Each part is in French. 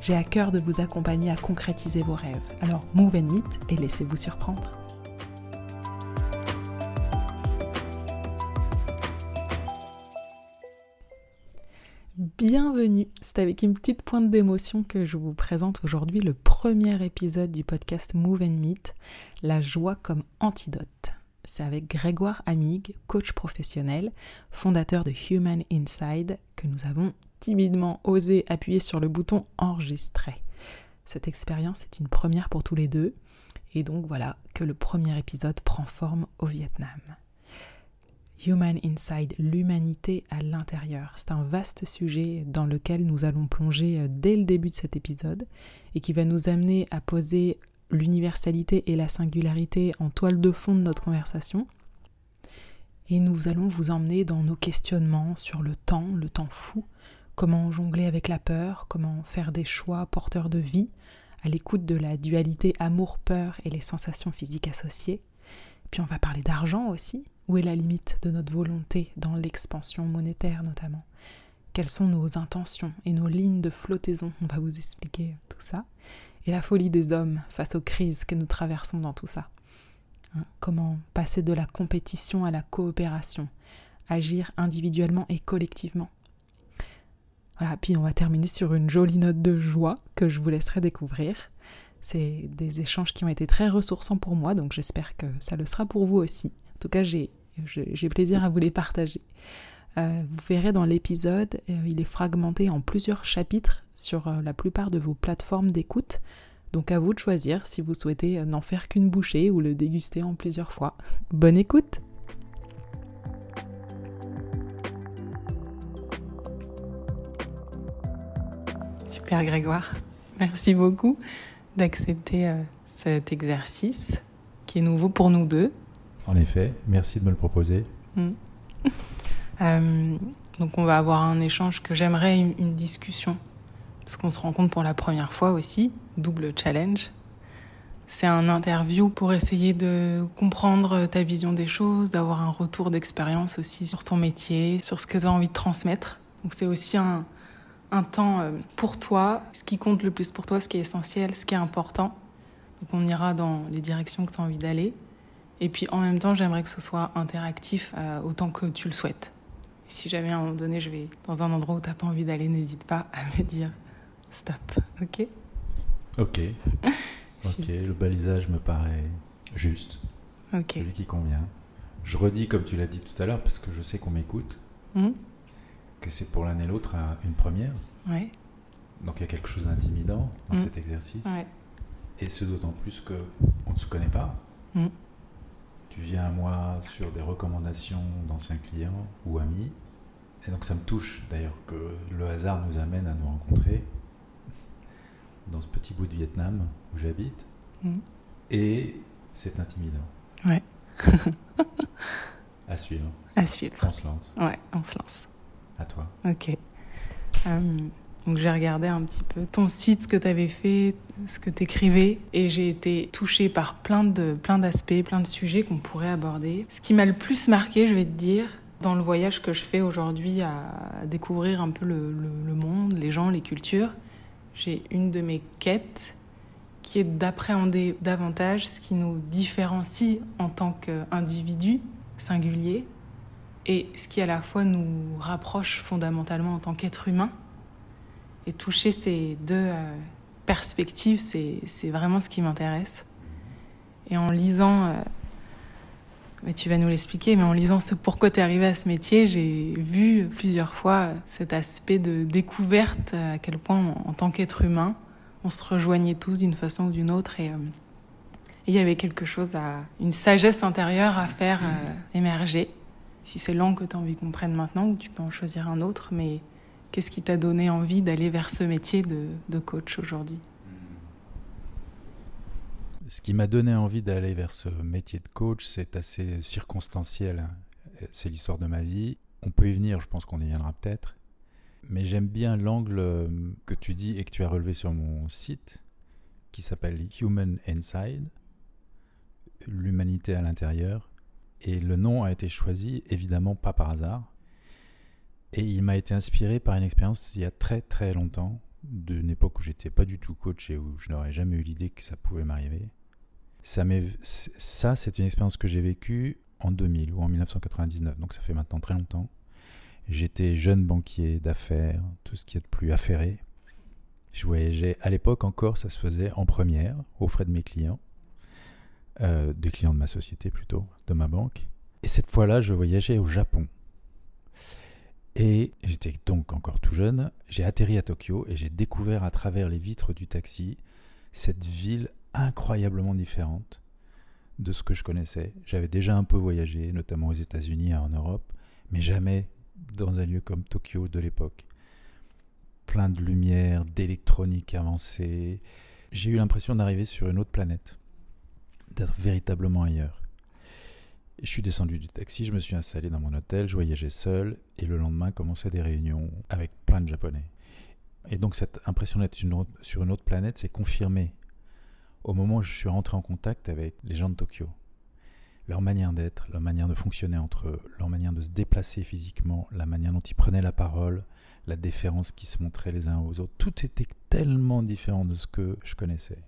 J'ai à cœur de vous accompagner à concrétiser vos rêves. Alors move and meet et laissez-vous surprendre. Bienvenue, c'est avec une petite pointe d'émotion que je vous présente aujourd'hui le premier épisode du podcast Move and Meet, la joie comme antidote. C'est avec Grégoire Amig, coach professionnel, fondateur de Human Inside, que nous avons timidement osé appuyer sur le bouton enregistrer. Cette expérience est une première pour tous les deux, et donc voilà que le premier épisode prend forme au Vietnam. Human Inside, l'humanité à l'intérieur. C'est un vaste sujet dans lequel nous allons plonger euh, dès le début de cet épisode et qui va nous amener à poser l'universalité et la singularité en toile de fond de notre conversation. Et nous allons vous emmener dans nos questionnements sur le temps, le temps fou, comment jongler avec la peur, comment faire des choix porteurs de vie, à l'écoute de la dualité amour-peur et les sensations physiques associées. Puis on va parler d'argent aussi. Où est la limite de notre volonté dans l'expansion monétaire notamment? Quelles sont nos intentions et nos lignes de flottaison? On va vous expliquer tout ça. Et la folie des hommes face aux crises que nous traversons dans tout ça. Hein, comment passer de la compétition à la coopération? Agir individuellement et collectivement voilà, puis on va terminer sur une jolie note de joie que je vous laisserai découvrir. C'est des échanges qui ont été très ressourçants pour moi, donc j'espère que ça le sera pour vous aussi. En tout cas, j'ai plaisir à vous les partager. Euh, vous verrez dans l'épisode, euh, il est fragmenté en plusieurs chapitres sur euh, la plupart de vos plateformes d'écoute. Donc à vous de choisir si vous souhaitez n'en faire qu'une bouchée ou le déguster en plusieurs fois. Bonne écoute Super Grégoire, merci beaucoup d'accepter euh, cet exercice qui est nouveau pour nous deux. En effet, merci de me le proposer. Hmm. Euh, donc on va avoir un échange que j'aimerais une, discussion parce qu'on se rencontre pour la première fois aussi, double challenge. C'est un interview pour essayer de comprendre ta vision des choses, d'avoir un retour d'expérience aussi sur ton métier, sur ce que tu as envie de transmettre. Donc c'est aussi un, un temps euh, pour toi, ce qui compte le plus pour toi, ce qui est essentiel, ce qui est important. Donc on ira dans les directions que tu as envie d'aller. Et puis en même temps, j'aimerais que ce soit interactif euh, autant que tu le souhaites. si jamais à un moment donné, je vais dans un endroit où tu n'as pas envie d'aller, n'hésite pas à me dire stop, ok? Ok. ok, le balisage me paraît juste. Ok. Celui qui convient. Je redis comme tu l'as dit tout à l'heure, parce que je sais qu'on m'écoute. Hum que c'est pour l'un et l'autre une première. Ouais. Donc il y a quelque chose d'intimidant dans mm. cet exercice. Ouais. Et ce d'autant plus qu'on ne se connaît pas. Mm. Tu viens à moi sur des recommandations d'anciens clients ou amis. Et donc ça me touche d'ailleurs que le hasard nous amène à nous rencontrer dans ce petit bout de Vietnam où j'habite. Mm. Et c'est intimidant. Ouais. à suivre. À suivre. On se lance. Ouais, on se lance à toi. Ok. Euh, donc j'ai regardé un petit peu ton site, ce que tu avais fait, ce que tu écrivais, et j'ai été touchée par plein de plein d'aspects, plein de sujets qu'on pourrait aborder. Ce qui m'a le plus marqué, je vais te dire, dans le voyage que je fais aujourd'hui à découvrir un peu le, le monde, les gens, les cultures, j'ai une de mes quêtes qui est d'appréhender davantage ce qui nous différencie en tant qu'individus singuliers et ce qui à la fois nous rapproche fondamentalement en tant qu'être humain. Et toucher ces deux euh, perspectives, c'est vraiment ce qui m'intéresse. Et en lisant, euh, mais tu vas nous l'expliquer, mais en lisant ce pourquoi tu es arrivé à ce métier, j'ai vu plusieurs fois cet aspect de découverte, à quel point en, tant qu'être humain, on se rejoignait tous d'une façon ou d'une autre. Et, euh, il y avait quelque chose à, une sagesse intérieure à faire émerger si c'est l'angle que tu as envie qu'on prenne maintenant, ou tu peux en choisir un autre, mais Qu'est-ce qui t'a donné envie d'aller vers ce métier de, coach aujourd'hui? Ce qui m'a donné envie d'aller vers ce métier de coach, c'est assez circonstanciel. C'est l'histoire de ma vie. On peut y venir, je pense qu'on y viendra peut-être. Mais j'aime bien l'angle euh, que tu dis et que tu as relevé sur mon site, qui s'appelle Human Inside, l'humanité à l'intérieur. Et le nom a été choisi évidemment pas par hasard. Et il m'a été inspiré par une expérience il y a très très longtemps, d'une époque où j'étais pas du tout coach et où je n'aurais jamais eu l'idée que ça pouvait m'arriver. Ça, c'est une expérience que j'ai vécue en 2000 ou en 1999, donc ça fait maintenant très longtemps. J'étais jeune banquier d'affaires, tout ce qui est de plus affairé. Je voyageais, à l'époque encore, ça se faisait en première, aux frais de mes clients, euh, des clients de ma société plutôt, de ma banque. Et cette fois-là, je voyageais au Japon. Et j'étais donc encore tout jeune, j'ai atterri à Tokyo et j'ai découvert à travers les vitres du taxi cette ville incroyablement différente de ce que je connaissais. J'avais déjà un peu voyagé, notamment aux États-Unis et en Europe, mais jamais dans un lieu comme Tokyo de l'époque. Plein de lumière, d'électronique avancée. J'ai eu l'impression d'arriver sur une autre planète, d'être véritablement ailleurs. je suis descendu du taxi, je me suis installé dans mon hôtel, je voyageais seul, et le lendemain commençaient des réunions avec plein de Japonais. Et donc cette impression d'être sur une autre planète s'est confirmée au moment où je suis rentré en contact avec les gens de Tokyo leur manière d'être, leur manière de fonctionner entre eux, leur manière de se déplacer physiquement, la manière dont ils prenaient la parole, la déférence qui se montrait les uns aux autres, tout était tellement différent de ce que je connaissais.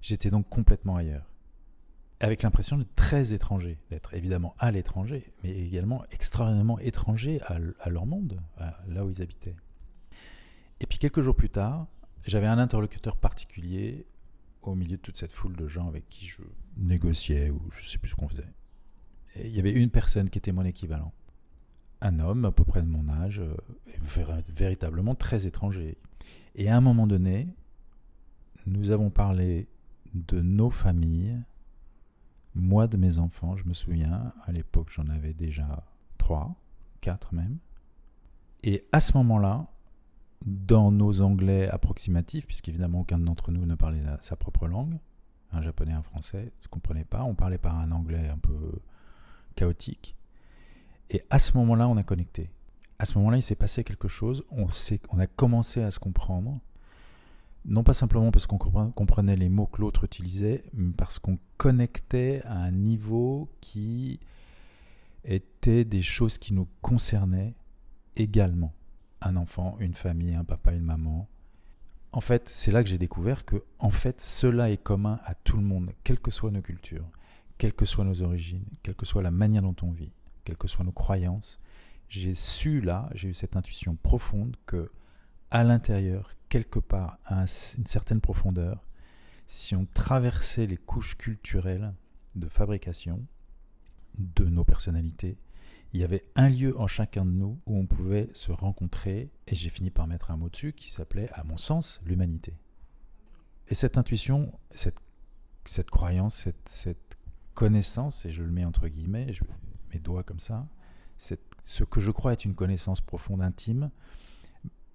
J'étais donc complètement ailleurs. Avec l'impression d'être très étranger, d'être évidemment à l'étranger, mais également extraordinairement étranger à, leur monde, là où ils habitaient. Et puis quelques jours plus tard, j'avais un interlocuteur particulier au milieu de toute cette foule de gens avec qui je négociais ou je ne sais plus ce qu'on faisait il y avait une personne qui était mon équivalent. Un homme à peu près de mon âge, euh, véritablement très étranger. Et à un moment donné, nous avons parlé de nos familles, moi de mes enfants, je me souviens, à l'époque j'en avais déjà trois, quatre même. Et à ce moment-là, dans nos anglais approximatifs, puisqu'évidemment aucun d'entre nous ne parlait sa propre langue, un japonais, un français, ne se comprenait pas, on parlait par un anglais un peu chaotique. Et à ce moment-là, on a connecté. À ce moment-là, il s'est passé quelque chose. On, on a commencé à se comprendre. Non pas simplement parce qu'on comprenait les mots que l'autre utilisait, mais parce qu'on connectait à un niveau qui était des choses qui nous concernaient également. Un enfant, une famille, un papa, une maman. En fait, c'est là que j'ai découvert que, en fait, cela est commun à tout le monde, quelles que soient nos cultures quelles que soient nos origines, quelle que soit la manière dont on vit, quelles que soient nos croyances, j'ai su là, j'ai eu cette intuition profonde que à l'intérieur, quelque part, à une certaine profondeur, si on traversait les couches culturelles de fabrication de nos personnalités, il y avait un lieu en chacun de nous où on pouvait se rencontrer, et j'ai fini par mettre un mot dessus qui s'appelait, à mon sens, l'humanité. Et cette intuition, cette, cette croyance, cette, cette connaissance, et je le mets entre guillemets, je, mes doigts comme ça, ce que je crois être une connaissance profonde, intime,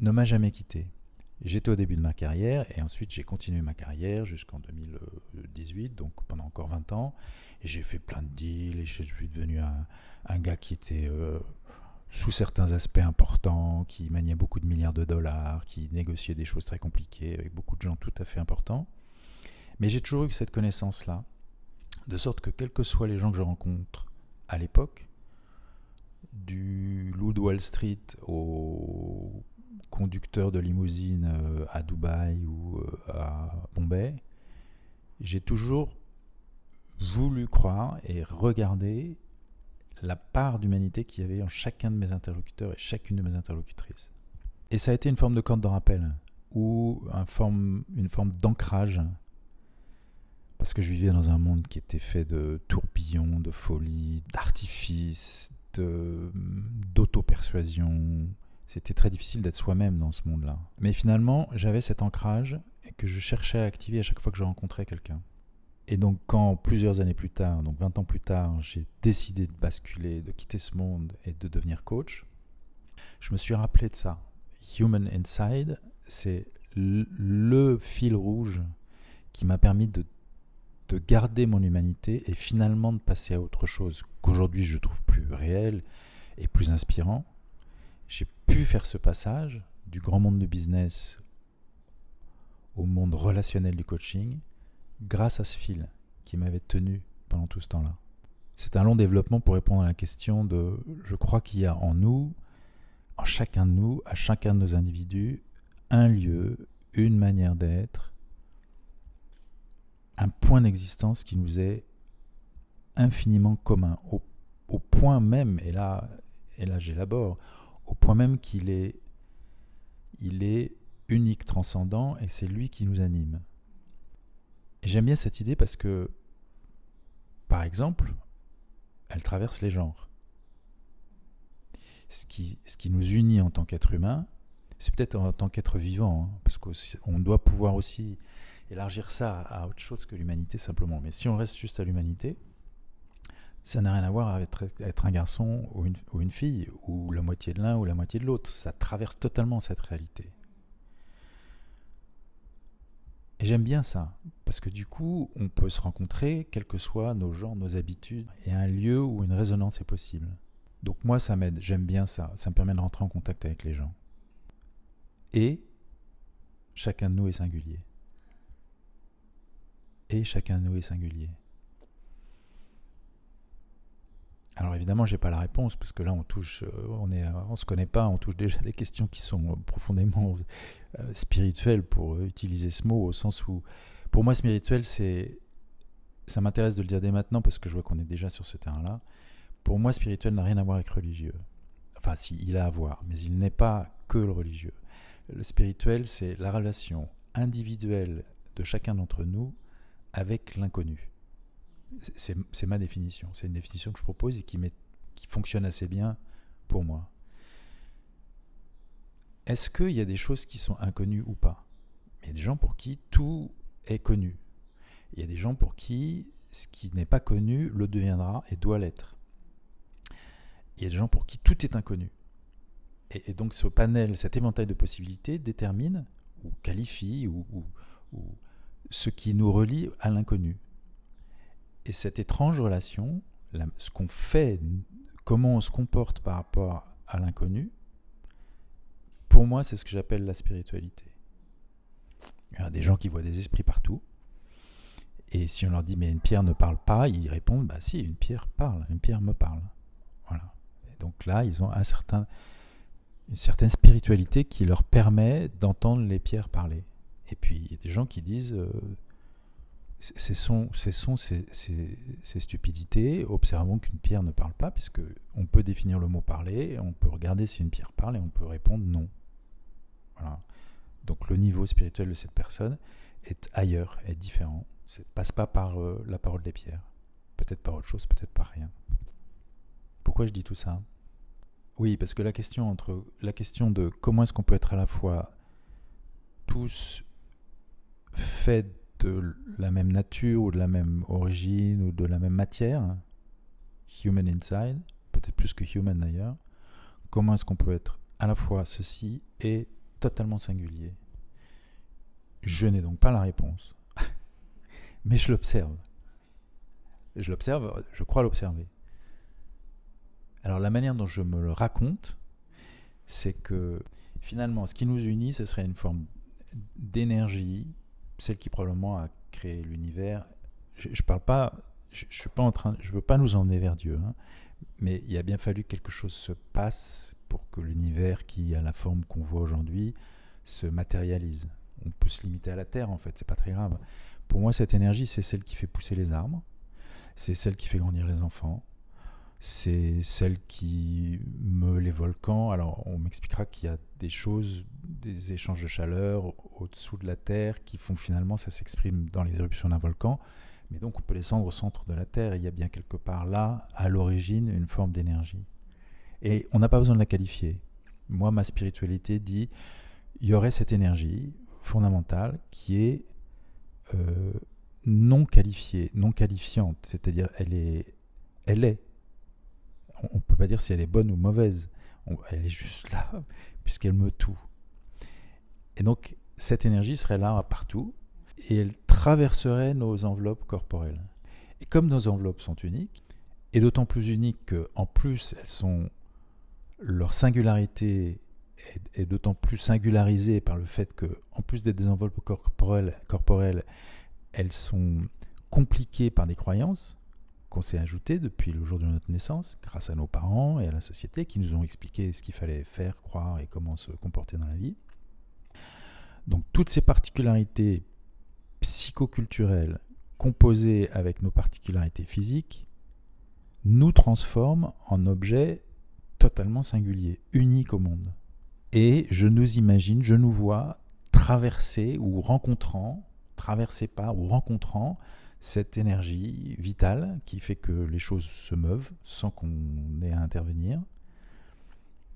ne m'a jamais quitté. J'étais au début de ma carrière et ensuite j'ai continué ma carrière jusqu'en 2018, donc pendant encore 20 ans. J'ai fait plein de deals et je suis devenu un, gars qui était euh, sous certains aspects importants, qui maniait beaucoup de milliards de dollars, qui négociait des choses très compliquées avec beaucoup de gens tout à fait importants. Mais j'ai toujours eu cette connaissance-là de sorte que quels que soient les gens que je rencontre à l'époque, du loup de Wall Street au conducteur de limousine euh, à Dubaï ou euh, à Bombay, j'ai toujours voulu croire et regarder la part d'humanité qu'il y avait en chacun de mes interlocuteurs et chacune de mes interlocutrices. Et ça a été une forme de corde de rappel ou une forme d'ancrage parce que je vivais dans un monde qui était fait de tourbillons, de folie, d'artifices, d'auto-persuasion. C'était très difficile d'être soi-même dans ce monde-là. Mais finalement, j'avais cet ancrage que je cherchais à activer à chaque fois que je rencontrais quelqu'un. Et donc quand plusieurs années plus tard, donc 20 ans plus tard, j'ai décidé de basculer, de quitter ce monde et de devenir coach, je me suis rappelé de ça. Human Inside, c'est le fil rouge qui m'a permis de, de, garder mon humanité et finalement de passer à autre chose qu'aujourd'hui je trouve plus réel et plus inspirant. J'ai pu faire ce passage du grand monde du business au monde relationnel du coaching grâce à ce fil qui m'avait tenu pendant tout ce temps-là. C'est un long développement pour répondre à la question de je crois qu'il y a en nous, en chacun de nous, à chacun de nos individus, un lieu, une manière d'être, un point d'existence qui nous est infiniment commun, au, point même, et là, et là j'élabore, au point même qu'il est, unique, transcendant, et c'est lui qui nous anime. J'aime bien cette idée parce que, par exemple, elle traverse les genres. Ce qui, ce qui nous unit en tant qu'être humain, c'est peut-être en tant qu'être vivant, hein, parce qu'on doit pouvoir aussi élargir ça à autre chose que l'humanité simplement. Mais si on reste juste à l'humanité, ça n'a rien à voir avec être un garçon ou une, fille, ou la moitié de l'un ou la moitié de l'autre. Ça traverse totalement cette réalité. Et j'aime bien ça, parce que du coup, on peut se rencontrer, quels que soient nos genres, nos habitudes, et un lieu où une résonance est possible. Donc moi, ça m'aide, j'aime bien ça, ça me permet de rentrer en contact avec les gens. Et chacun de nous est singulier. Et chacun de nous est singulier. Alors évidemment, j'ai pas la réponse parce que là, on touche, euh, on est, on se connaît pas, on touche déjà des questions qui sont profondément euh, spirituelles pour utiliser ce mot au sens où, pour moi, spirituel, c'est, ça m'intéresse de le dire dès maintenant parce que je vois qu'on est déjà sur ce terrain-là. Pour moi, spirituel n'a rien à voir avec religieux. Enfin, si, il a à voir, mais il n'est pas que le religieux. Le spirituel, c'est la relation individuelle de chacun d'entre nous avec l'inconnu. C'est ma définition. C'est une définition que je propose et qui, fonctionne assez bien pour moi. Est-ce qu'il y a des choses qui sont inconnues ou pas? Il y a des gens pour qui tout est connu. Il y a des gens pour qui ce qui n'est pas connu le deviendra et doit l'être. Il y a des gens pour qui tout est inconnu. Et, donc ce panel, cet éventail de possibilités détermine ou qualifie ou ce qui nous relie à l'inconnu. Et cette étrange relation, ce qu'on fait, comment on se comporte par rapport à l'inconnu, pour moi, c'est ce que j'appelle la spiritualité. Il y a des gens qui voient des esprits partout. Et si on leur dit, mais une pierre ne parle pas, ils répondent, bah si, une pierre parle, une pierre me parle. Voilà. Et donc là, ils ont un certain, une certaine spiritualité qui leur permet d'entendre les pierres parler. Et puis, il y a des gens qui disent, euh, ce sont, ces, stupidités. Observons qu'une pierre ne parle pas, puisque on peut définir le mot parler, on peut regarder si une pierre parle et on peut répondre non. Voilà. Donc le niveau spirituel de cette personne est ailleurs, est différent. ne passe pas par euh, la parole des pierres. Peut-être par autre chose, peut-être par rien. Pourquoi je dis tout ça? Oui, parce que la question entre la question de comment est-ce qu'on peut être à la fois tous faits de la même nature ou de la même origine ou de la même matière, human inside, peut-être plus que human d'ailleurs, comment est-ce qu'on peut être à la fois ceci et totalement singulier? Je n'ai donc pas la réponse, mais je l'observe. Je l'observe, je crois l'observer. Alors la manière dont je me le raconte, c'est que finalement, ce qui nous unit, ce serait une forme d'énergie celle qui probablement a créé l'univers. Je, ne parle pas, je, suis pas en train, je veux pas nous emmener vers Dieu, hein, mais il a bien fallu que quelque chose se passe pour que l'univers qui a la forme qu'on voit aujourd'hui se matérialise. On peut se limiter à la Terre en fait, c'est pas très grave. Pour moi, cette énergie, c'est celle qui fait pousser les arbres, c'est celle qui fait grandir les enfants, c'est celle qui meut les volcans. Alors, on m'expliquera qu'il y a des choses, des échanges de chaleur au-dessous de la Terre qui font finalement, ça s'exprime dans les éruptions d'un volcan. Mais donc, on peut descendre au centre de la Terre. Il y a bien quelque part là, à l'origine, une forme d'énergie. Et on n'a pas besoin de la qualifier. Moi, ma spiritualité dit il y aurait cette énergie fondamentale qui est euh, non qualifiée, non qualifiante. C'est-à-dire, elle est, elle est on ne peut pas dire si elle est bonne ou mauvaise. elle est juste là, puisqu'elle me tout. Et donc, cette énergie serait là partout et elle traverserait nos enveloppes corporelles. Et comme nos enveloppes sont uniques, et d'autant plus uniques qu'en plus elles sont leur singularité est, d'autant plus singularisée par le fait que, en plus d'être des enveloppes corporelles, corporelles, elles sont compliquées par des croyances qu'on s'est ajoutées depuis le jour de notre naissance, grâce à nos parents et à la société qui nous ont expliqué ce qu'il fallait faire, croire et comment se comporter dans la vie. Donc toutes ces particularités psychoculturelles composées avec nos particularités physiques nous transforment en objets totalement singuliers, uniques au monde. Et je nous imagine, je nous vois traverser ou rencontrant, traverser pas ou rencontrant cette énergie vitale qui fait que les choses se meuvent sans qu'on ait à intervenir.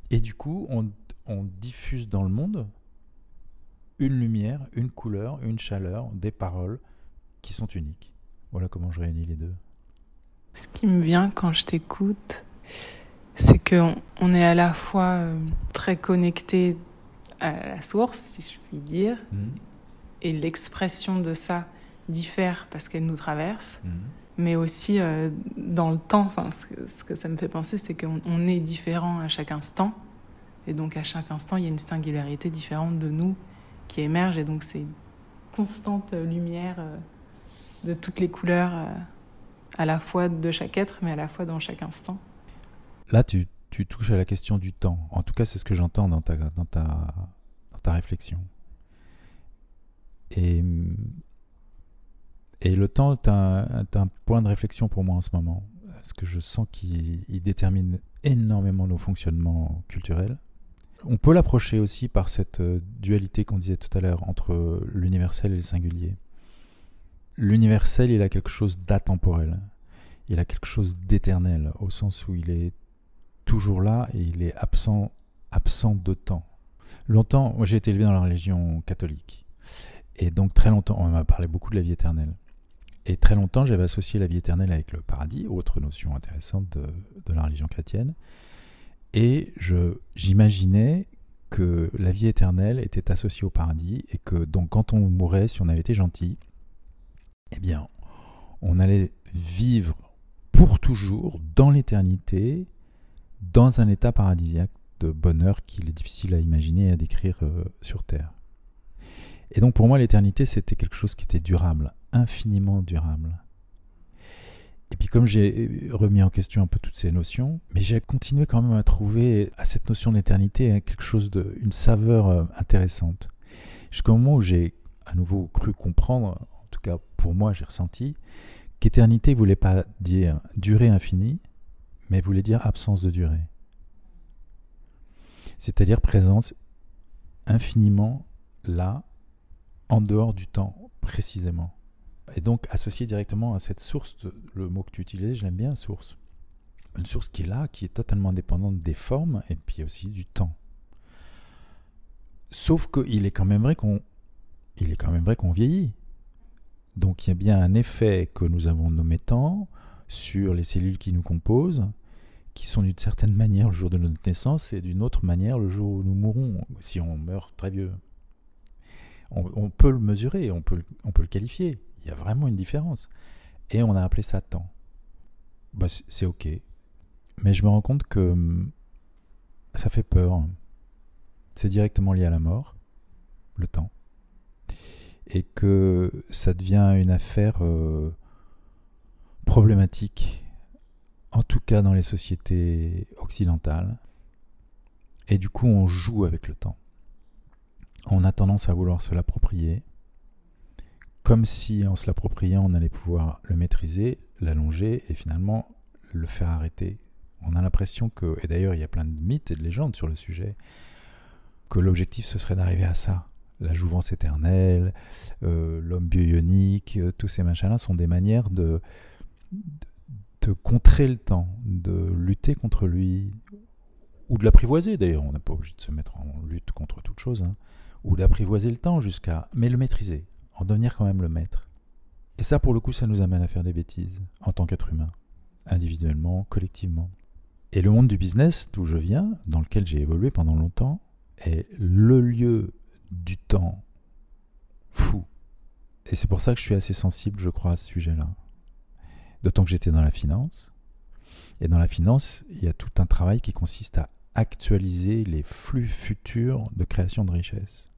Et du coup, on, on diffuse dans le monde une lumière, une couleur, une chaleur, des paroles qui sont uniques. Voilà comment je réunis les deux. Ce qui me vient quand je t'écoute, c'est qu'on on est à la fois euh, très connecté à la source, si je puis dire, mmh. et l'expression de ça diffère parce qu'elle nous traverse, mmh. mais aussi euh, dans le temps. Enfin, ce que, ça me fait penser, c'est qu'on est différent à chaque instant, et donc à chaque instant, il y a une singularité différente de nous qui émerge, et donc c'est une constante lumière euh, de toutes les couleurs, à la fois de chaque être, mais à la fois dans chaque instant. Là, tu, touches à la question du temps. En tout cas, c'est ce que j'entends dans ta, dans, ta, ta réflexion. Et, et le temps est un, un, point de réflexion pour moi en ce moment. Parce que je sens qu'il détermine énormément nos fonctionnements culturels. On peut l'approcher aussi par cette euh, dualité qu'on disait tout à l'heure entre l'universel et le singulier. L'universel, il a quelque chose d'atemporel. Il a quelque chose d'éternel, au sens où il est toujours là et il est absent, absent de temps. Longtemps, moi j'ai été élevé dans la religion catholique. Et donc très longtemps, on m'a parlé beaucoup de la vie éternelle. Et très longtemps, j'avais associé la vie éternelle avec le paradis, autre notion intéressante de, la religion chrétienne. Et j'imaginais que la vie éternelle était associée au paradis et que donc quand on mourait, si on avait été gentil, eh bien, on allait vivre pour toujours dans l'éternité dans un état paradisiaque de bonheur qu'il est difficile à imaginer et à décrire euh, sur Terre. Et donc pour moi, l'éternité, c'était quelque chose qui était durable, infiniment durable. Et puis comme j'ai remis en question un peu toutes ces notions, mais j'ai continué quand même à trouver à cette notion d'éternité quelque chose de, une saveur euh, intéressante. Jusqu'au moment où j'ai à nouveau cru comprendre, en tout cas pour moi j'ai ressenti, qu'éternité voulait pas dire durée infinie, mais voulait dire absence de durée. C'est-à-dire présence infiniment là, en dehors du temps précisément. Et donc associé directement à cette source, le mot que tu utilisais, je l'aime bien, source. Une source qui est là, qui est totalement indépendante des formes et puis aussi du temps. Sauf qu'il est quand même vrai qu'on il est quand même vrai qu'on vieillit. Donc il y a bien un effet que nous avons nommé temps sur les cellules qui nous composent, qui sont d'une certaine manière le jour de notre naissance et d'une autre manière le jour où nous mourrons, si on meurt très vieux. On, peut le mesurer, on peut, le qualifier. Il y a vraiment une différence. Et on a appelé ça temps. Bah, c'est ok. Mais je me rends compte que hum, ça fait peur. C'est directement lié à la mort, le temps. Et que ça devient une affaire euh, problématique en tout cas dans les sociétés occidentales. Et du coup, on joue avec le temps. On a tendance à vouloir se l'approprier, comme si en se l'appropriant, on allait pouvoir le maîtriser, l'allonger et finalement le faire arrêter. On a l'impression que, et d'ailleurs il y a plein de mythes et de légendes sur le sujet, que l'objectif ce serait d'arriver à ça. La jouvence éternelle, euh, l'homme bionique, euh, tous ces machins-là sont des manières de, de contrer le temps, de lutter contre lui, ou de l'apprivoiser d'ailleurs, on n'a pas obligé de se mettre en lutte contre toute chose, hein. Ou d'apprivoiser le temps jusqu'à, mais le maîtriser, en devenir quand même le maître. Et ça, pour le coup, ça nous amène à faire des bêtises, en tant qu'être humain, individuellement, collectivement. Et le monde du business, d'où je viens, dans lequel j'ai évolué pendant longtemps, est le lieu du temps fou. Et c'est pour ça que je suis assez sensible, je crois, à ce sujet-là. D'autant que j'étais dans la finance. Et dans la finance, il y a tout un travail qui consiste à actualiser les flux futurs de création de richesse.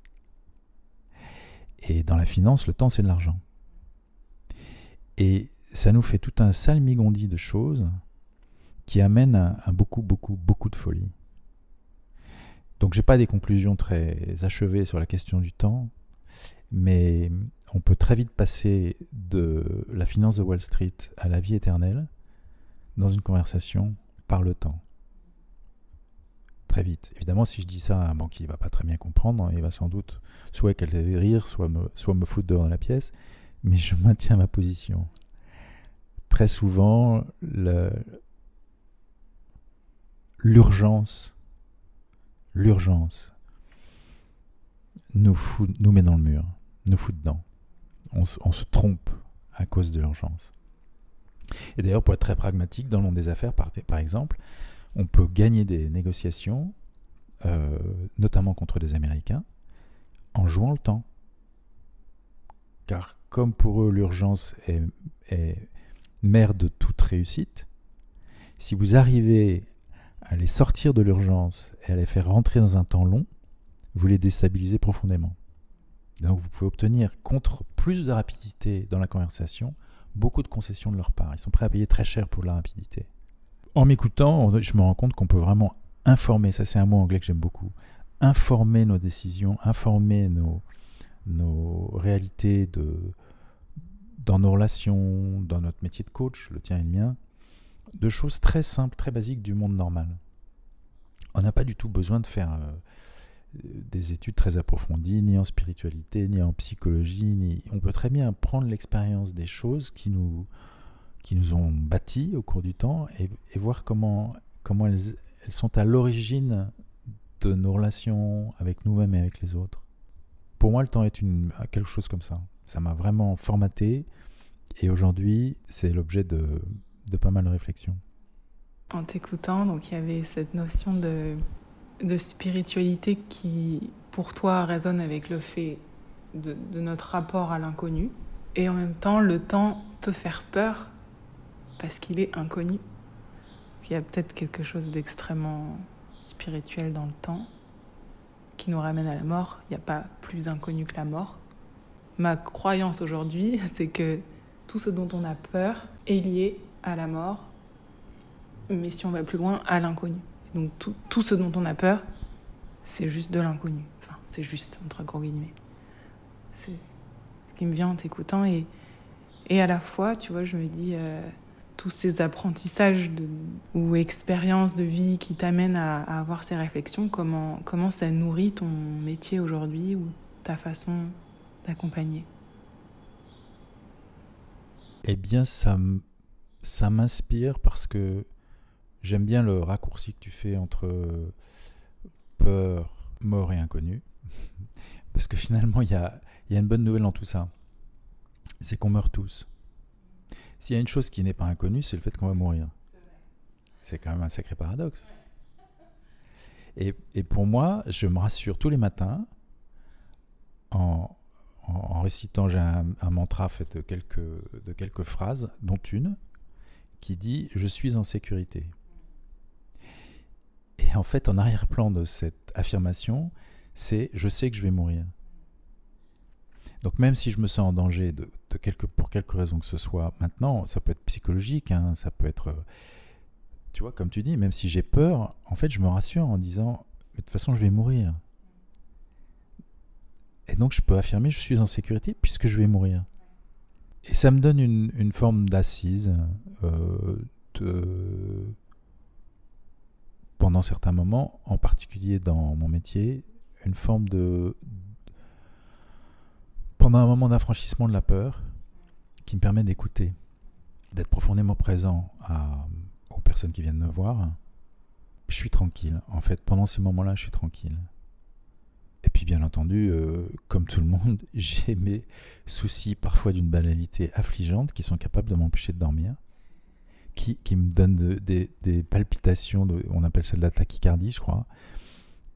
Et dans la finance, le temps, c'est de l'argent. Et ça nous fait tout un salmigondi de choses qui amènent à, beaucoup, beaucoup, beaucoup de folie. Donc, je n'ai pas des conclusions très achevées sur la question du temps, mais on peut très vite passer de la finance de Wall Street à la vie éternelle dans une conversation par le temps. Très vite. Évidemment, si je dis ça à un banquier, il va pas très bien comprendre, il va sans doute soit qu'elle rire, soit me, soit me foutre dehors dans la pièce, mais je maintiens ma position. Très souvent, l'urgence, l'urgence nous, nous met dans le mur, nous fout dedans. On, se trompe à cause de l'urgence. Et d'ailleurs, pour être très pragmatique, dans le monde des affaires, par exemple, on peut gagner des négociations, euh, notamment contre des Américains, en jouant le temps. Car comme pour eux l'urgence est, est mère de toute réussite, si vous arrivez à les sortir de l'urgence et à les faire rentrer dans un temps long, vous les déstabilisez profondément. Donc vous pouvez obtenir contre plus de rapidité dans la conversation beaucoup de concessions de leur part. Ils sont prêts à payer très cher pour la rapidité. En m'écoutant, je me rends compte qu'on peut vraiment informer, ça c'est un mot anglais que j'aime beaucoup, informer nos décisions, informer nos, réalités dans nos relations, dans notre métier de coach, le tien et le mien, de choses très simples, très basiques du monde normal. On n'a pas du tout besoin de faire euh, des études très approfondies, ni en spiritualité, ni en psychologie, ni... on peut très bien prendre l'expérience des choses qui nous, qui nous ont bâtis au cours du temps et, voir comment, comment elles, elles sont à l'origine de nos relations avec nous-mêmes et avec les autres. Pour moi, le temps est une, quelque chose comme ça. Ça m'a vraiment formaté et aujourd'hui, c'est l'objet de, de pas mal de réflexions. En t'écoutant, il y avait cette notion de de spiritualité qui, pour toi, résonne avec le fait de, notre rapport à l'inconnu. Et en même temps, le temps peut faire peur parce qu'il est inconnu. Il y a peut-être quelque chose d'extrêmement spirituel dans le temps qui nous ramène à la mort. Il n'y a pas plus inconnu que la mort. Ma croyance aujourd'hui, c'est que tout ce dont on a peur est lié à la mort, mais si on va plus loin, à l'inconnu. Donc tout, ce dont on a peur, c'est juste de l'inconnu. Enfin, c'est juste, entre gros guillemets. C'est ce qui me vient en t'écoutant. Et, et à la fois, tu vois, je me dis, euh, tous ces apprentissages ou expériences de vie qui t'amènent à, avoir ces réflexions, comment, ça nourrit ton métier aujourd'hui ou ta façon d'accompagner? Eh bien, ça, m'inspire parce que J'aime bien le raccourci que tu fais entre peur, mort et inconnu. Parce que finalement, il y a, une bonne nouvelle dans tout ça. C'est qu'on meurt tous. S'il y a une chose qui n'est pas inconnue, c'est le fait qu'on va mourir. C'est quand même un sacré paradoxe. Et, pour moi, je me rassure tous les matins en, récitant, j'ai un, mantra fait de quelques phrases, dont une qui dit Je suis en sécurité. Et en fait, en arrière-plan de cette affirmation, c'est je sais que je vais mourir. Donc même si je me sens en danger de, quelque, pour quelque raison que ce soit, maintenant, ça peut être psychologique, hein, ça peut être, tu vois, comme tu dis, même si j'ai peur, en fait, je me rassure en disant, de toute façon, je vais mourir. Et donc je peux affirmer, je suis en sécurité puisque je vais mourir. Et ça me donne une, forme d'assise, euh, pendant certains moments, en particulier dans mon métier, une forme de... pendant un moment d'affranchissement de la peur qui me permet d'écouter, d'être profondément présent à, aux personnes qui viennent me voir. Je suis tranquille. En fait, pendant ces moments-là, je suis tranquille. Et puis, bien entendu, euh, comme tout le monde, j'ai mes soucis parfois d'une banalité affligeante qui sont capables de m'empêcher de dormir qui, qui me donne des, palpitations, on appelle ça de la tachycardie, je crois,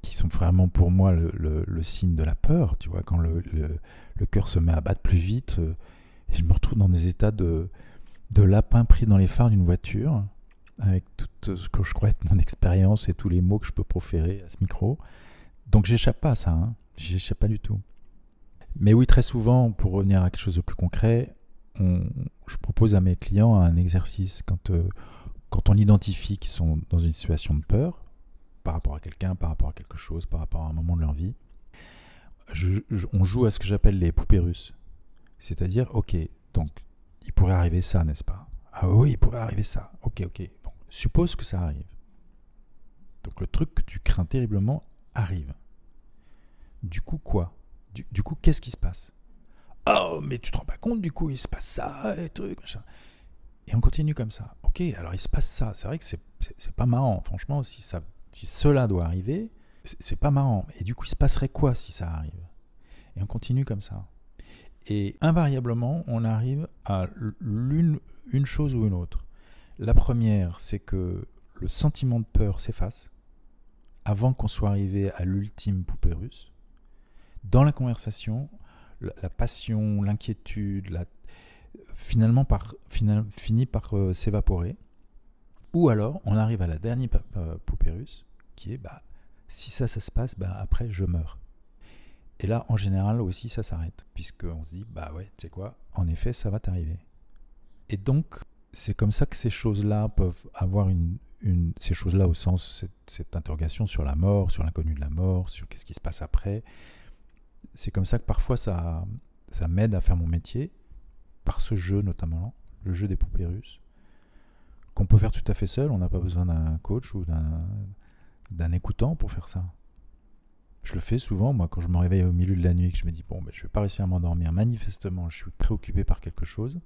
qui sont vraiment pour moi le, signe de la peur, tu vois, quand le, cœur se met à battre plus vite, euh, je me retrouve dans des états de, de lapin pris dans les phares d'une voiture, avec tout ce que je crois être mon expérience et tous les mots que je peux proférer à ce micro. Donc j'échappe pas à ça, hein. j'échappe pas du tout. Mais oui, très souvent, pour revenir à quelque chose de plus concret, je propose à mes clients un exercice quand, euh, quand on identifie qu'ils sont dans une situation de peur, par rapport à quelqu'un, par rapport à quelque chose, par rapport à un moment de leur vie, on joue à ce que j'appelle les poupées russes. C'est-à-dire, ok, donc il pourrait arriver ça, n'est-ce pas? Ah oui, il pourrait arriver ça. Ok, ok. Bon, suppose que ça arrive. Donc le truc que tu crains terriblement arrive. Du coup, quoi? Du, coup, qu'est-ce qui se passe? Oh, mais tu te rends pas compte, du coup, il se passe ça, et truc, machin. Et on continue comme ça. Ok, alors il se passe ça. C'est vrai que c'est, pas marrant. Franchement, si, ça, si cela doit arriver, c'est, pas marrant. Et du coup, il se passerait quoi si ça arrive? Et on continue comme ça. Et invariablement, on arrive à l'une une chose ou une autre. La première, c'est que le sentiment de peur s'efface avant qu'on soit arrivé à l'ultime poupée russe dans la conversation, la, passion, l'inquiétude, finalement finit par euh, s'évaporer. Ou alors, on arrive à la dernière euh, poupée russe, qui est, bah, si ça, ça se passe, bah, après, je meurs. Et là, en général, aussi, ça s'arrête, puisqu'on se dit, bah ouais, tu sais quoi, en effet, ça va t'arriver. Et donc, c'est comme ça que ces choses-là peuvent avoir une, ces choses-là au sens, cette, cette interrogation sur la mort, sur l'inconnu de la mort, sur qu'est-ce qui se passe après, c'est comme ça que parfois ça, ça m'aide à faire mon métier, par ce jeu notamment, le jeu des poupées russes, qu'on peut faire tout à fait seul, on n'a pas besoin d'un coach ou d'un écoutant pour faire ça. Je le fais souvent, moi, quand je me réveille au milieu de la nuit, que je me dis, bon, ben, je vais pas réussir à m'endormir, manifestement, je suis préoccupé par quelque chose.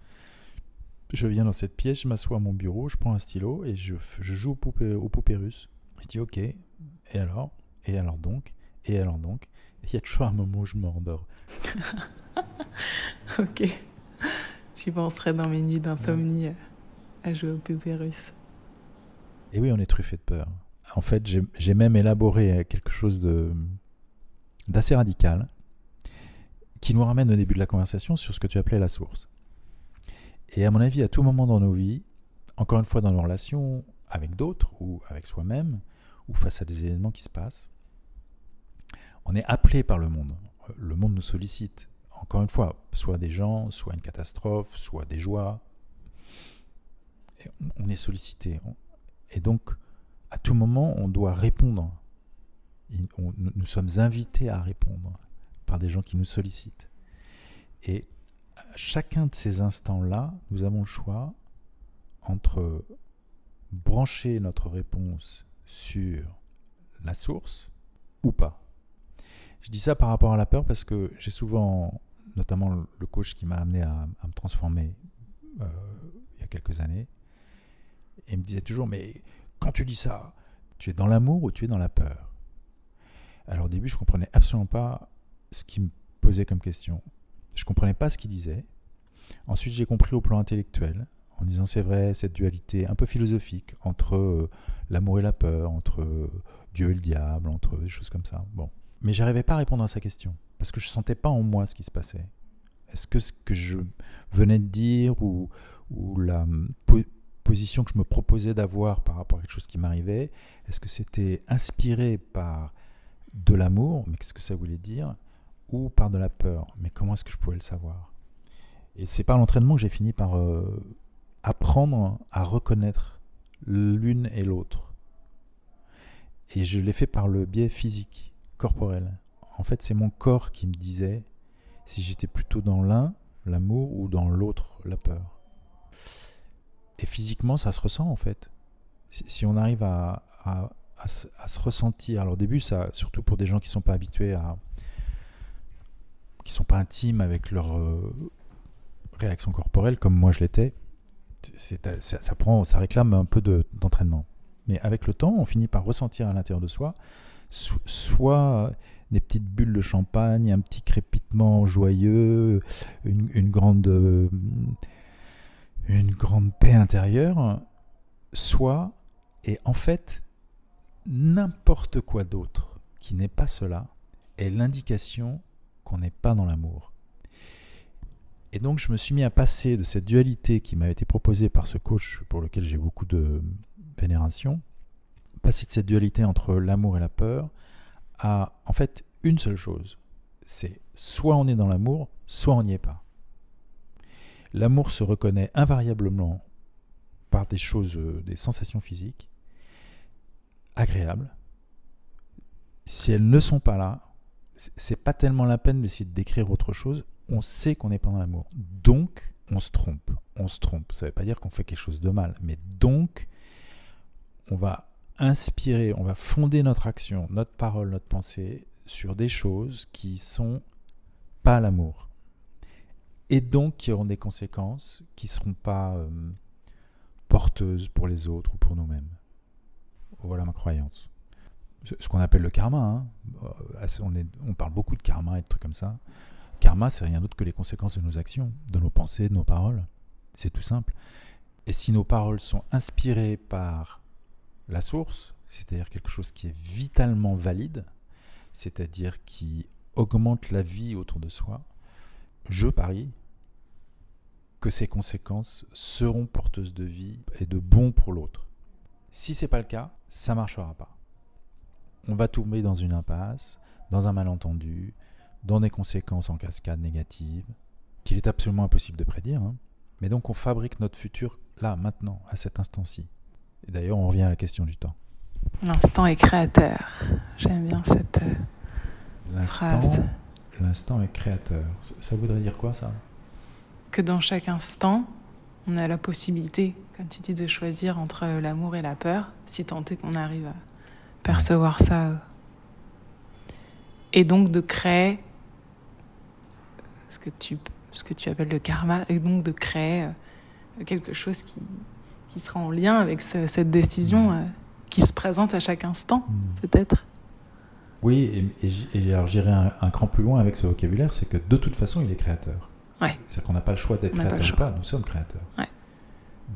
Je viens dans cette pièce, je m'assois à mon bureau, je prends un stylo et je, je joue aux poupées, aux poupées russes. Je dis, ok, et alors? Et alors donc? Et alors donc? Il y a toujours un moment où je m'endors. ok. J'y penserai dans mes nuits d'insomnie euh, à jouer au poupées russe. Et oui, on est truffé de peur. En fait, j'ai même élaboré euh, quelque chose d'assez radical qui nous ramène au début de la conversation sur ce que tu appelais la source. Et à mon avis, à tout moment dans nos vies, encore une fois dans nos relations avec d'autres ou avec soi-même, ou face à des événements qui se passent, on est appelé par le monde. Le monde nous sollicite. Encore une fois, soit des gens, soit une catastrophe, soit des joies. on est sollicité. Et donc, à tout moment, on doit répondre. nous sommes invités à répondre par des gens qui nous sollicitent. Et à chacun de ces instants-là, nous avons le choix entre brancher notre réponse sur la source ou pas. Je dis ça par rapport à la peur parce que j'ai souvent, notamment le coach qui m'a amené à, me transformer euh, il y a quelques années, et me disait toujours, mais quand tu dis ça, tu es dans l'amour ou tu es dans la peur? Alors au début, je ne comprenais absolument pas ce qu'il me posait comme question. Je ne comprenais pas ce qu'il disait. Ensuite, j'ai compris au plan intellectuel, en disant c'est vrai, cette dualité un peu philosophique entre euh, l'amour et la peur, entre euh, Dieu et le diable, entre des choses comme ça. Bon. Mais j'arrivais pas à répondre à sa question parce que je sentais pas en moi ce qui se passait. Est-ce que ce que je venais de dire ou, ou la que je me proposais d'avoir par rapport à quelque chose qui m'arrivait, est-ce que c'était inspiré par de l'amour, mais qu'est-ce que ça voulait dire, ou par de la peur? Mais comment est-ce que je pouvais le savoir? Et c'est par l'entraînement que j'ai fini par euh, apprendre à reconnaître l'une et l'autre. Et je l'ai fait par le biais physique corporel. En fait, c'est mon corps qui me disait si j'étais plutôt dans l'un, l'amour, ou dans l'autre, la peur. Et physiquement, ça se ressent en fait. Si, on arrive à, se, ressentir, alors au début, ça, surtout pour des gens qui ne sont pas habitués à. qui sont pas intimes avec leur euh, réaction corporelle, comme moi je l'étais, ça, prend, ça réclame un peu d'entraînement. Mais avec le temps, on finit par ressentir à l'intérieur de soi soit des petites bulles de champagne, un petit crépitement joyeux, une, grande, euh, une grande paix intérieure, soit, et en fait, n'importe quoi d'autre qui n'est pas cela est l'indication qu'on n'est pas dans l'amour. Et donc je me suis mis à passer de cette dualité qui m'a été proposée par ce coach pour lequel j'ai beaucoup de vénération, passer de cette dualité entre l'amour et la peur à en fait une seule chose, c'est soit on est dans l'amour, soit on n'y est pas. L'amour se reconnaît invariablement par des choses, euh, des sensations physiques agréables. Si elles ne sont pas là, c'est pas tellement la peine d'essayer de décrire autre chose. On sait qu'on n'est pas dans l'amour. Donc, on se trompe. On se trompe. Ça ne veut pas dire qu'on fait quelque chose de mal. Mais donc, on va inspirer, on va fonder notre action, notre parole, notre pensée sur des choses qui sont pas l'amour. Et donc qui auront des conséquences qui ne seront pas euh, porteuses pour les autres ou pour nous-mêmes. Voilà ma croyance ce qu'on appelle le karma. Hein. Euh, on, on, parle beaucoup de karma et de trucs comme ça. Karma, c'est rien d'autre que les conséquences de nos actions, de nos pensées, de nos paroles. C'est tout simple. Et si nos paroles sont inspirées par la source, c'est-à-dire quelque chose qui est vitalement valide, c'est-à-dire qui augmente la vie autour de soi, je parie que ces conséquences seront porteuses de vie et de bon pour l'autre. Si c'est pas le cas, ça marchera pas on va tomber dans une impasse, dans un malentendu, dans des conséquences en cascade négatives, qu'il est absolument impossible de prédire. Hein. Mais donc on fabrique notre futur là, maintenant, à cet instant-ci. Et d'ailleurs, on revient à la question du temps. L'instant est créateur. J'aime bien cette euh, phrase. L'instant est créateur. Ça voudrait dire quoi ça? Que dans chaque instant, on a la possibilité, comme tu dis, de choisir entre l'amour et la peur, si tant est qu'on arrive à percevoir ça. Et donc de créer ce que tu, ce que tu appelles le karma, et donc de créer euh, quelque chose qui, qui sera en lien avec cette décision euh, qui se présente à chaque instant, hmm. peut-être. Oui, et, alors j'irai un, cran plus loin avec ce vocabulaire, c'est que de toute façon, il est créateur. Ouais. C'est-à-dire qu'on n'a pas le choix d'être créateur ou pas, nous sommes créateurs.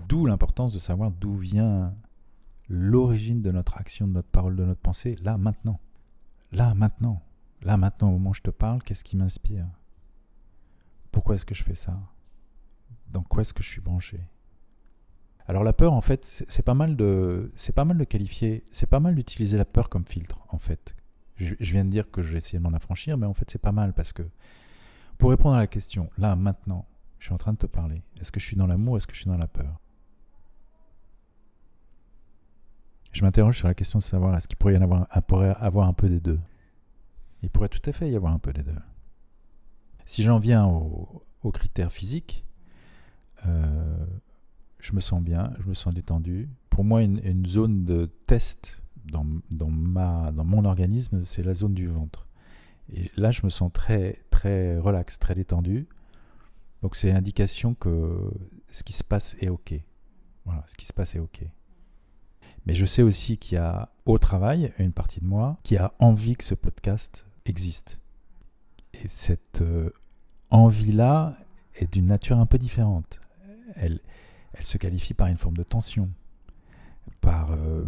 D'où l'importance de savoir d'où vient l'origine de notre action, de notre parole, de notre pensée, là, maintenant. Là, maintenant. Là, maintenant, au moment où je te parle, qu'est-ce qui m'inspire? Pourquoi est-ce que je fais ça? Dans quoi est-ce que je suis branché? Alors la peur, en fait, c'est pas mal de, c'est pas mal de qualifier, c'est pas mal d'utiliser la peur comme filtre, en fait. Je, viens de dire que je vais essayer de m'en affranchir, mais en fait c'est pas mal parce que pour répondre à la question, là, maintenant, je suis en train de te parler. Est-ce que je suis dans l'amour, est-ce que je suis dans la peur? Je m'interroge sur la question de savoir est-ce qu'il pourrait y en avoir un, peu des deux? Il pourrait tout à fait y avoir un peu des deux. Si j'en viens aux, critères physiques, euh, je me sens bien, je me sens détendu. Pour moi, une, zone de test dans mon organisme, c'est la zone du ventre. Et là, je me sens très, très relax, très détendu. Donc, c'est indication que ce qui se passe est OK. Voilà, ce qui se passe est OK. Mais je sais aussi qu'il y a au travail une partie de moi qui a envie que ce podcast existe. Et cette euh, envie-là est d'une nature un peu différente. Elle, elle se qualifie par une forme de tension, par, euh,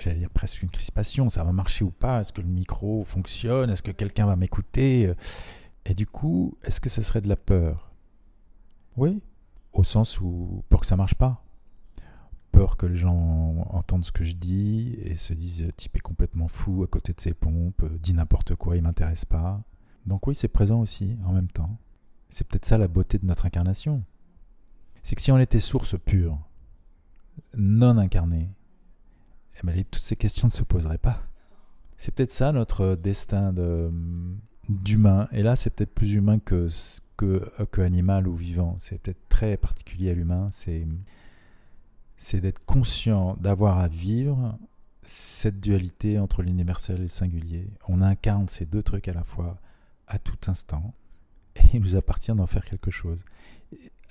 j'allais dire presque une crispation. Ça va marcher ou pas Est-ce que le micro fonctionne Est-ce que quelqu'un va m'écouter Et du coup, est-ce que ce serait de la peur? Oui, au sens où pour que ça marche pas peur que les gens entendent ce que je dis et se disent type est complètement fou à côté de ses pompes, dit n'importe quoi, il m'intéresse pas. Donc oui, c'est présent aussi en même temps. C'est peut-être ça la beauté de notre incarnation. C'est que si on était source pure, non incarnée, eh ben, toutes ces questions ne se poseraient pas. C'est peut-être ça notre destin d'humain. Et là, c'est peut-être plus humain que, que, que animal ou vivant. C'est peut-être très particulier à l'humain. C'est c'est d'être conscient d'avoir à vivre cette dualité entre l'universel et le singulier. On incarne ces deux trucs à la fois à tout instant et il nous appartient d'en faire quelque chose.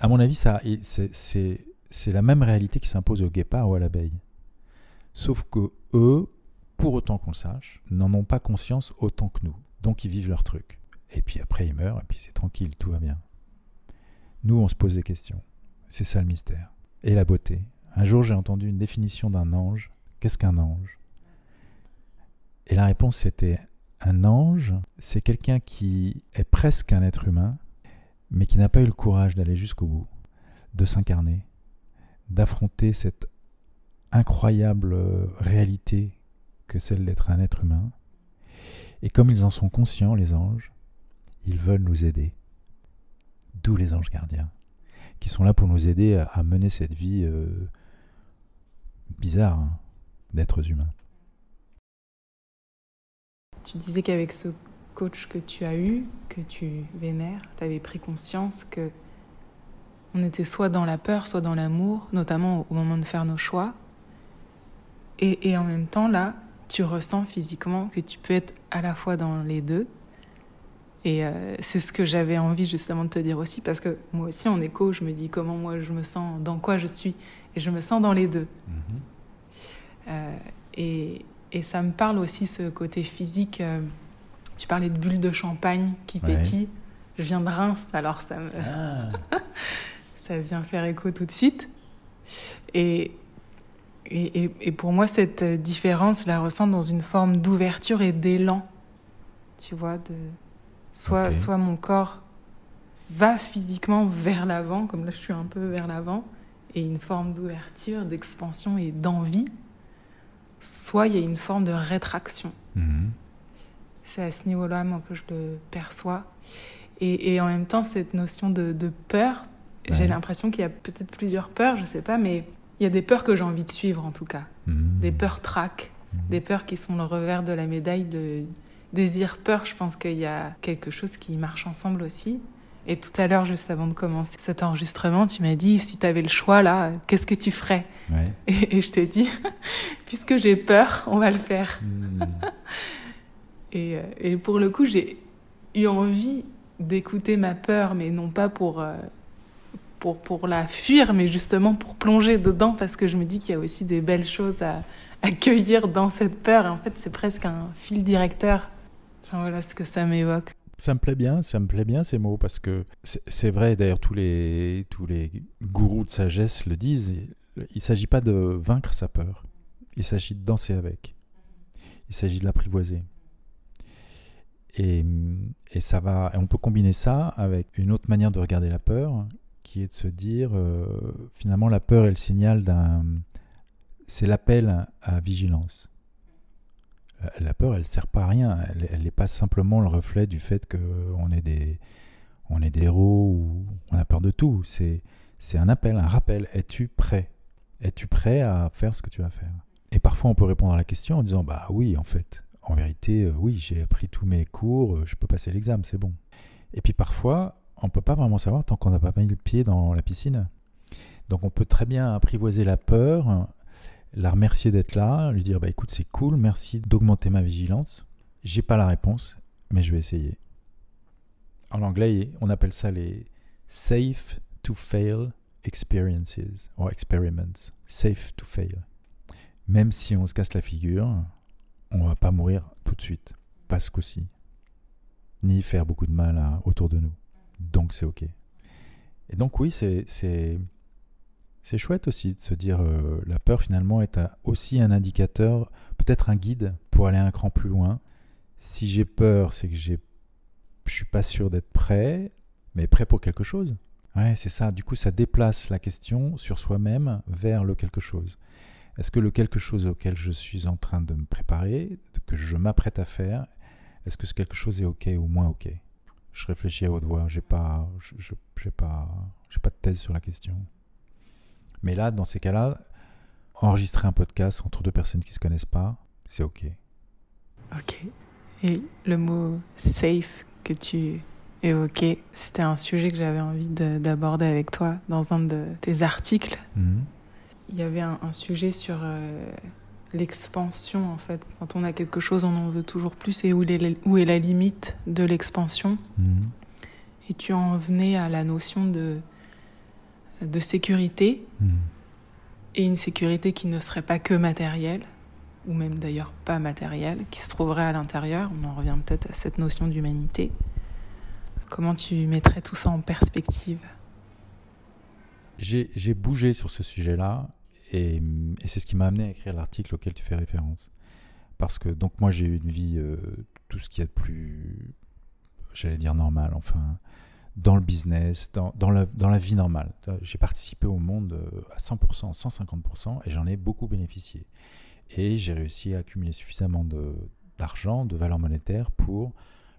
À mon avis, ça, c'est, la même réalité qui s'impose au guépard ou à l'abeille. Sauf que eux, pour autant qu'on sache, n'en ont pas conscience autant que nous. Donc ils vivent leur truc. Et puis après ils meurent, et puis c'est tranquille, tout va bien. Nous, on se pose des questions. C'est ça le mystère. Et la beauté. Un jour, j'ai entendu une définition d'un ange. Qu'est-ce qu'un ange? Et la réponse, c'était un ange, c'est quelqu'un qui est presque un être humain, mais qui n'a pas eu le courage d'aller jusqu'au bout, de s'incarner, d'affronter cette incroyable réalité que celle d'être un être humain. Et comme ils en sont conscients, les anges, ils veulent nous aider. D'où les anges gardiens, qui sont là pour nous aider à, mener cette vie euh, bizarre hein, d'êtres humains. Tu disais qu'avec ce coach que tu as eu, que tu vénères, tu avais pris conscience que on était soit dans la peur, soit dans l'amour, notamment au moment de faire nos choix. Et, en même temps, là, tu ressens physiquement que tu peux être à la fois dans les deux. Et euh, c'est ce que j'avais envie justement de te dire aussi, parce que moi aussi en écho, je me dis comment moi je me sens, dans quoi je suis, et je me sens dans les deux. Mm-hmm. Euh, et, et ça me parle aussi ce côté physique. Euh, tu parlais de bulles de champagne qui pétillent. Je viens de Reims, alors ça me... Ah. ça vient faire écho tout de suite. Et, et, et, pour moi, cette différence, je la ressens dans une forme d'ouverture et d'élan. Tu vois, de... soit, soit mon corps va physiquement vers l'avant, comme là je suis un peu vers l'avant, et une forme d'ouverture, d'expansion et d'envie soit il y a une forme de rétraction. Mhm. C'est à ce niveau-là, moi, que je le perçois. Et, en même temps, cette notion de, peur, j'ai l'impression qu'il y a peut-être plusieurs peurs, je ne sais pas, mais il y a des peurs que j'ai envie de suivre, en tout cas. Mhm. Des peurs trac, mhm. des peurs qui sont le revers de la médaille de désir-peur. Je pense qu'il y a quelque chose qui marche ensemble aussi. Et tout à l'heure, juste avant de commencer cet enregistrement, tu m'as dit si tu avais le choix là, qu'est-ce que tu ferais? Et, je t'ai dit puisque j'ai peur, on va le faire. Hmm. Euh, et, pour le coup, j'ai eu envie d'écouter ma peur, mais non pas pour, euh, pour, pour la fuir, mais justement pour plonger dedans, parce que je me dis qu'il y a aussi des belles choses à accueillir dans cette peur. En fait, c'est presque un fil directeur. Enfin, voilà ce que ça m'évoque. Ça me plaît bien, ça me plaît bien ces mots parce que c'est vrai. D'ailleurs, tous les tous les gourous de sagesse le disent. Il ne s'agit pas de vaincre sa peur. Il s'agit de danser avec. Il s'agit de l'apprivoiser. Et, et, ça va. On peut combiner ça avec une autre manière de regarder la peur, qui est de se dire euh, finalement la peur est le signal d'un. C'est l'appel à vigilance. La peur, elle sert pas à rien. Elle n'est pas simplement le reflet du fait qu'on est des, on est des héros ou on a peur de tout. C'est, c'est un appel, un rappel. Es-tu prêt? Es-tu prêt à faire ce que tu vas faire? Et parfois, on peut répondre à la question en disant Bah oui, en fait. En vérité, euh, oui, j'ai appris tous mes cours, euh, je peux passer l'examen, c'est bon. Et puis parfois, on peut pas vraiment savoir tant qu'on n'a pas mis le pied dans la piscine. Donc on peut très bien apprivoiser la peur la remercier d'être là, lui dire bah écoute c'est cool, merci d'augmenter ma vigilance. J'ai pas la réponse, mais je vais essayer. En anglais, on appelle ça les safe to fail experiences ou experiments. Safe to fail. Même si on se casse la figure, on va pas mourir tout de suite, pas ce coup-ci, ni faire beaucoup de mal autour de nous. Donc c'est ok. Et donc oui, c'est chouette aussi de se dire euh, la peur finalement est aussi un indicateur, peut-être un guide pour aller un cran plus loin. Si j'ai peur, c'est que je suis pas sûr d'être prêt, mais prêt pour quelque chose. Ouais, c'est ça. Du coup, ça déplace la question sur soi-même vers le quelque chose. Est-ce que le quelque chose auquel je suis en train de me préparer, que je m'apprête à faire, est-ce que ce quelque chose est ok ou moins ok? Je réfléchis à haute voix. J'ai pas, je, j'ai pas, j'ai pas de thèse sur la question. Mais là, dans ces cas-là, enregistrer un podcast entre deux personnes qui ne se connaissent pas, c'est OK. OK. Et le mot safe que tu évoquais, c'était un sujet que j'avais envie d'aborder avec toi dans un de tes articles. Mhm. Il y avait un, sujet sur euh, l'expansion, en fait. Quand on a quelque chose, on en veut toujours plus. Et où, où est la limite de l'expansion? Mhm. Et tu en venais à la notion de de sécurité, hmm. et une sécurité qui ne serait pas que matérielle, ou même d'ailleurs pas matérielle, qui se trouverait à l'intérieur. On en revient peut-être à cette notion d'humanité. Comment tu mettrais tout ça en perspective? J'ai bougé sur ce sujet-là, et, c'est ce qui m'a amené à écrire l'article auquel tu fais référence. Parce que donc moi j'ai eu une vie euh, tout ce qu'il y a de plus, j'allais dire normal, enfin, dans le business, dans, dans, la, dans la vie normale. J'ai participé au monde euh, à 100%, 150%, et j'en ai beaucoup bénéficié. Et j'ai réussi à accumuler suffisamment d'argent, de, de valeur monétaire pour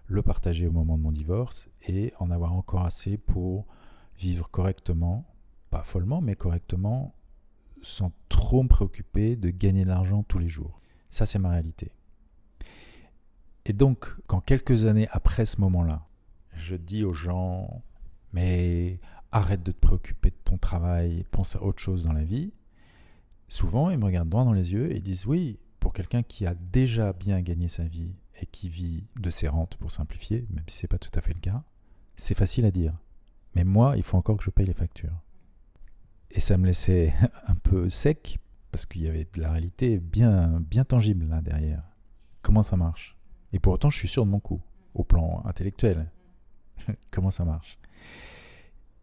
le partager au moment de mon divorce et en avoir encore assez pour vivre correctement, pas follement, mais correctement, sans trop me préoccuper de gagner de l'argent tous les jours. Ça, c'est ma réalité. Et donc, quand quelques années après ce moment-là, je dis aux gens, mais arrête de te préoccuper de ton travail, pense à autre chose dans la vie, souvent ils me regardent droit dans les yeux et disent, oui, pour quelqu'un qui a déjà bien gagné sa vie et qui vit de ses rentes, pour simplifier, même si ce n'est pas tout à fait le cas, c'est facile à dire. Mais moi, il faut encore que je paye les factures. Et ça me laissait un peu sec, parce qu'il y avait de la réalité bien, bien tangible là derrière. Comment ça marche? Et pour autant, je suis sûr de mon coup, au plan intellectuel. Comment ça marche?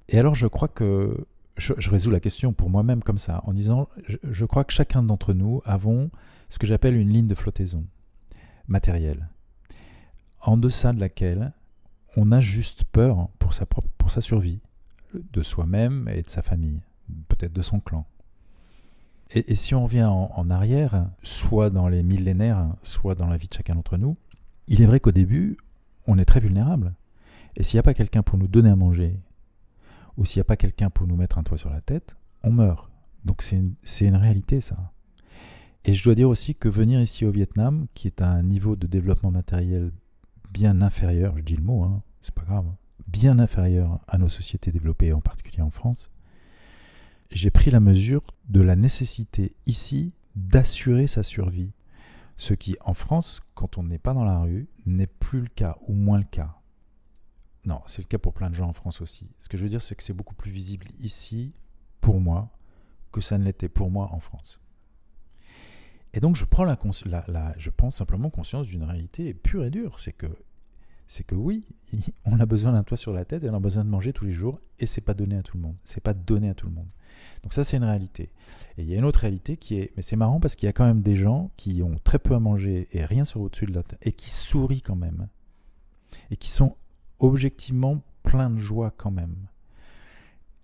Et alors, je crois que je, résous la question pour moi-même comme ça, en disant, je, crois que chacun d'entre nous avons ce que j'appelle une ligne de flottaison matérielle, en deçà de laquelle on a juste peur pour sa, propre, pour sa survie, de soi-même et de sa famille, peut-être de son clan. Et, si on revient en, arrière, soit dans les millénaires, soit dans la vie de chacun d'entre nous, il est vrai qu'au début, on est très vulnérable. Et s'il n'y a pas quelqu'un pour nous donner à manger, ou s'il n'y a pas quelqu'un pour nous mettre un toit sur la tête, on meurt. Donc c'est une, réalité ça. Et je dois dire aussi que venir ici au Vietnam, qui est à un niveau de développement matériel bien inférieur, je dis le mot, hein, c'est pas grave, bien inférieur à nos sociétés développées, en particulier en France, j'ai pris la mesure de la nécessité ici d'assurer sa survie. Ce qui, en France, quand on n'est pas dans la rue, n'est plus le cas, ou moins le cas. Non, c'est le cas pour plein de gens en France aussi. Ce que je veux dire, c'est que c'est beaucoup plus visible ici, pour moi, que ça ne l'était pour moi en France. Et donc je prends, simplement conscience d'une réalité pure et dure, c'est que c'est que oui, on a besoin d'un toit sur la tête et on a besoin de manger tous les jours et c'est pas donné à tout le monde. C'est pas donné à tout le monde. Donc ça c'est une réalité. Et il y a une autre réalité qui est, mais c'est marrant parce qu'il y a quand même des gens qui ont très peu à manger et rien sur au-dessus de la tête et qui sourient quand même et qui sont objectivement pleins de joie quand même.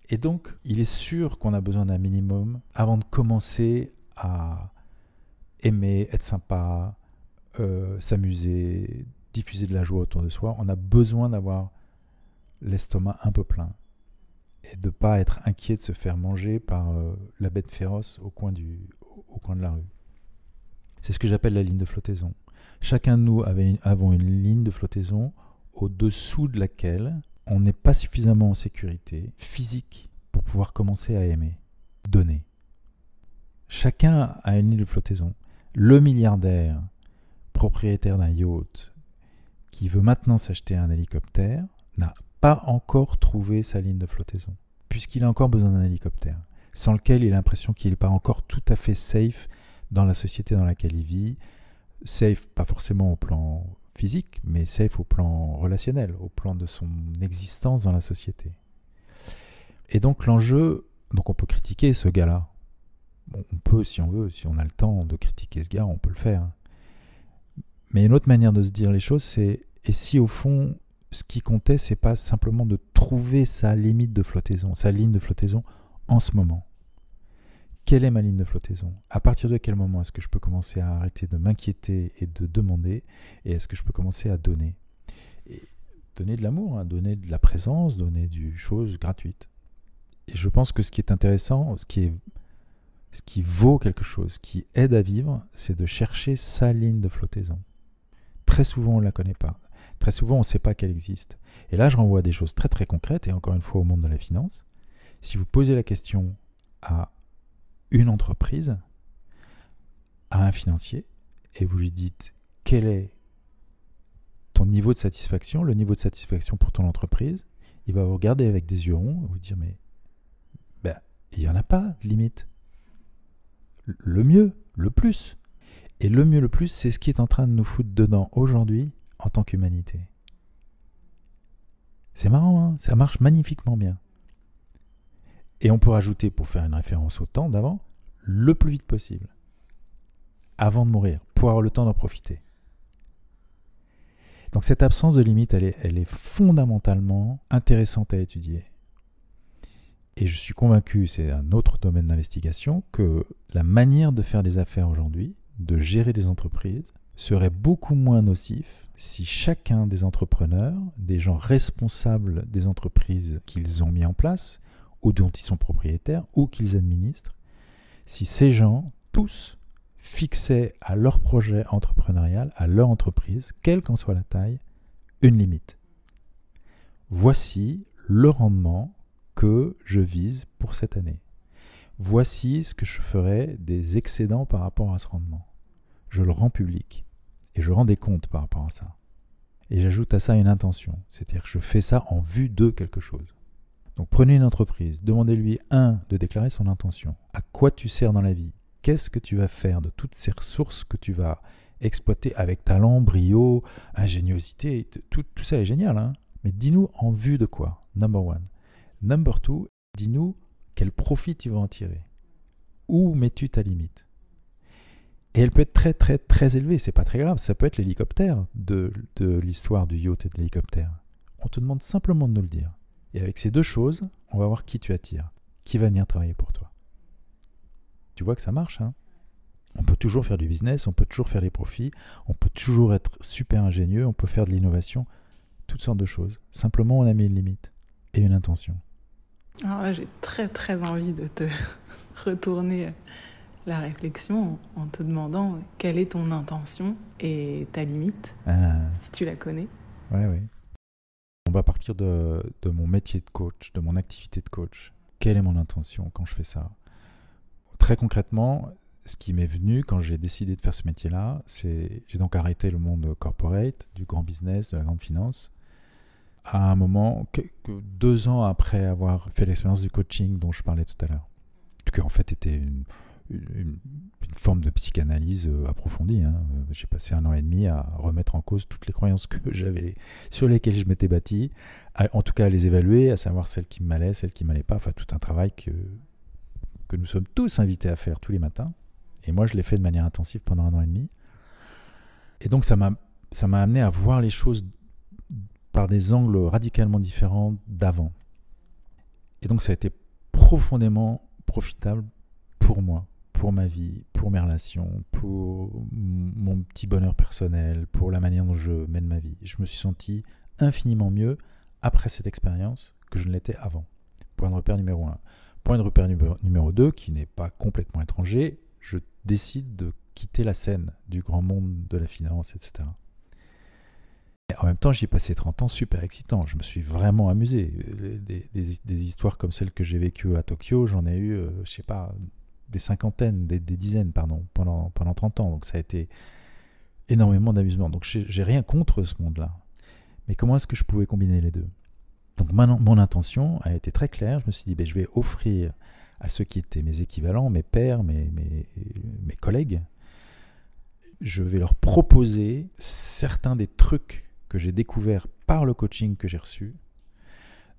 Et donc il est sûr qu'on a besoin d'un minimum avant de commencer à aimer, être sympa, euh, s'amuser, diffuser de la joie autour de soi, on a besoin d'avoir l'estomac un peu plein de ne pas être inquiet de se faire manger par euh, la bête féroce au coin, du, au coin de la rue. C'est ce que j'appelle la ligne de flottaison. Chacun de nous avait une, avons une ligne de flottaison au-dessous de laquelle on n'est pas suffisamment en sécurité physique pour pouvoir commencer à aimer, donner. Chacun a une ligne de flottaison le milliardaire propriétaire d'un yacht qui veut maintenant s'acheter un hélicoptère n'a pas encore trouvé sa ligne de flottaison, puisqu'il a encore besoin d'un hélicoptère, sans lequel il a l'impression qu'il n'est pas encore tout à fait safe dans la société dans laquelle il vit, safe pas forcément au plan physique, mais safe au plan relationnel, au plan de son existence dans la société. Et donc l'enjeu, donc on peut critiquer ce gars-là, on peut, si on veut, si on a le temps de critiquer ce gars, on peut le faire. Mais une autre manière de se dire les choses, c'est et si au fond, ce qui comptait, c'est pas simplement de trouver sa limite de flottaison, sa ligne de flottaison en ce moment. Quelle est ma ligne de flottaison? À partir de quel moment est-ce que je peux commencer à arrêter de m'inquiéter et de demander? Et est-ce que je peux commencer à donner? Donner de l'amour, hein, donner de la présence, donner du chose gratuite. Et je pense que ce qui est intéressant, ce qui ce qui vaut quelque chose, qui aide à vivre, c'est de chercher sa ligne de flottaison. Très souvent, on ne la connaît pas. Très souvent, on ne sait pas qu'elle existe. Et là, je renvoie à des choses très très concrètes, et encore une fois au monde de la finance. Si vous posez la question à une entreprise, à un financier, et vous lui dites quel est ton niveau de satisfaction, le niveau de satisfaction pour ton entreprise, il va vous regarder avec des yeux ronds vous dire mais ben, il n'y en a pas de limite le mieux, le plus. Et le mieux, le plus, c'est ce qui est en train de nous foutre dedans aujourd'hui en tant qu'humanité. C'est marrant, hein ça marche magnifiquement bien. Et on peut rajouter, pour faire une référence au temps d'avant, le plus vite possible. Avant de mourir, pour avoir le temps d'en profiter. Donc cette absence de limite, elle est, elle est fondamentalement intéressante à étudier. Et je suis convaincu, c'est un autre domaine d'investigation, que la manière de faire des affaires aujourd'hui, de gérer des entreprises, serait beaucoup moins nocif si chacun des entrepreneurs, des gens responsables des entreprises qu'ils ont mis en place, ou dont ils sont propriétaires, ou qu'ils administrent, si ces gens, tous, fixaient à leur projet entrepreneurial, à leur entreprise, quelle qu'en soit la taille, une limite. Voici le rendement que je vise pour cette année. Voici ce que je ferai des excédents par rapport à ce rendement. Je le rends public et je rends des comptes par rapport à ça. Et j'ajoute à ça une intention, c'est-à-dire que je fais ça en vue de quelque chose. Donc prenez une entreprise, demandez-lui, un, de déclarer son intention. À quoi tu sers dans la vie? Qu'est-ce que tu vas faire de toutes ces ressources que tu vas exploiter avec talent, brio, ingéniosité? Tout, tout ça est génial, hein mais dis-nous en vue de quoi? Number one. Number two, dis-nous quel profit tu vas en tirer. Où mets-tu ta limite? Et elle peut être très très très élevée, c'est pas très grave, ça peut être l'hélicoptère de, de l'histoire du yacht et de l'hélicoptère. On te demande simplement de nous le dire. Et avec ces deux choses, on va voir qui tu attires, qui va venir travailler pour toi. Tu vois que ça marche, hein on peut toujours faire du business, on peut toujours faire des profits, on peut toujours être super ingénieux, on peut faire de l'innovation, toutes sortes de choses. Simplement, on a mis une limite et une intention. Alors là, j'ai très très envie de te retourner la réflexion en te demandant quelle est ton intention et ta limite, ah. si tu la connais. Oui, oui. On va partir de, de, mon métier de coach, de mon activité de coach. Quelle est mon intention quand je fais ça? Très concrètement, ce qui m'est venu quand j'ai décidé de faire ce métier-là, c'est j'ai donc arrêté le monde corporate, du grand business, de la grande finance, à un moment, deux ans après avoir fait l'expérience du coaching dont je parlais tout à l'heure, qui en fait était une, une, forme de psychanalyse euh, approfondie. Hein. Euh, j'ai passé un an et demi à remettre en cause toutes les croyances que j'avais, sur lesquelles je m'étais bâti, en tout cas à les évaluer, à savoir celles qui m'allaient, celles qui m'allaient pas, enfin tout un travail que, que nous sommes tous invités à faire tous les matins. Et moi, je l'ai fait de manière intensive pendant un an et demi. Et donc, ça m'a, ça m'a amené à voir les choses par des angles radicalement différents d'avant. Et donc, ça a été profondément profitable pour moi, pour ma vie, pour mes relations, pour mon petit bonheur personnel, pour la manière dont je mène ma vie. Je me suis senti infiniment mieux après cette expérience que je ne l'étais avant. Point de repère numéro un. Point de repère numéro 2, qui n'est pas complètement étranger, je décide de quitter la scène du grand monde de la finance, etc. Et en même temps, j'y ai passé 30 ans super excitant. Je me suis vraiment amusé. Des, histoires comme celles que j'ai vécues à Tokyo, j'en ai eu, euh, je sais pas, des cinquantaines, des, dizaines, pardon, pendant, pendant 30 ans. Donc ça a été énormément d'amusement. Donc j'ai rien contre ce monde-là. Mais comment est-ce que je pouvais combiner les deux? Donc mon intention a été très claire. Je me suis dit, ben, je vais offrir à ceux qui étaient mes équivalents, mes pères, mes, mes, mes collègues, je vais leur proposer certains des trucs que j'ai découverts par le coaching que j'ai reçu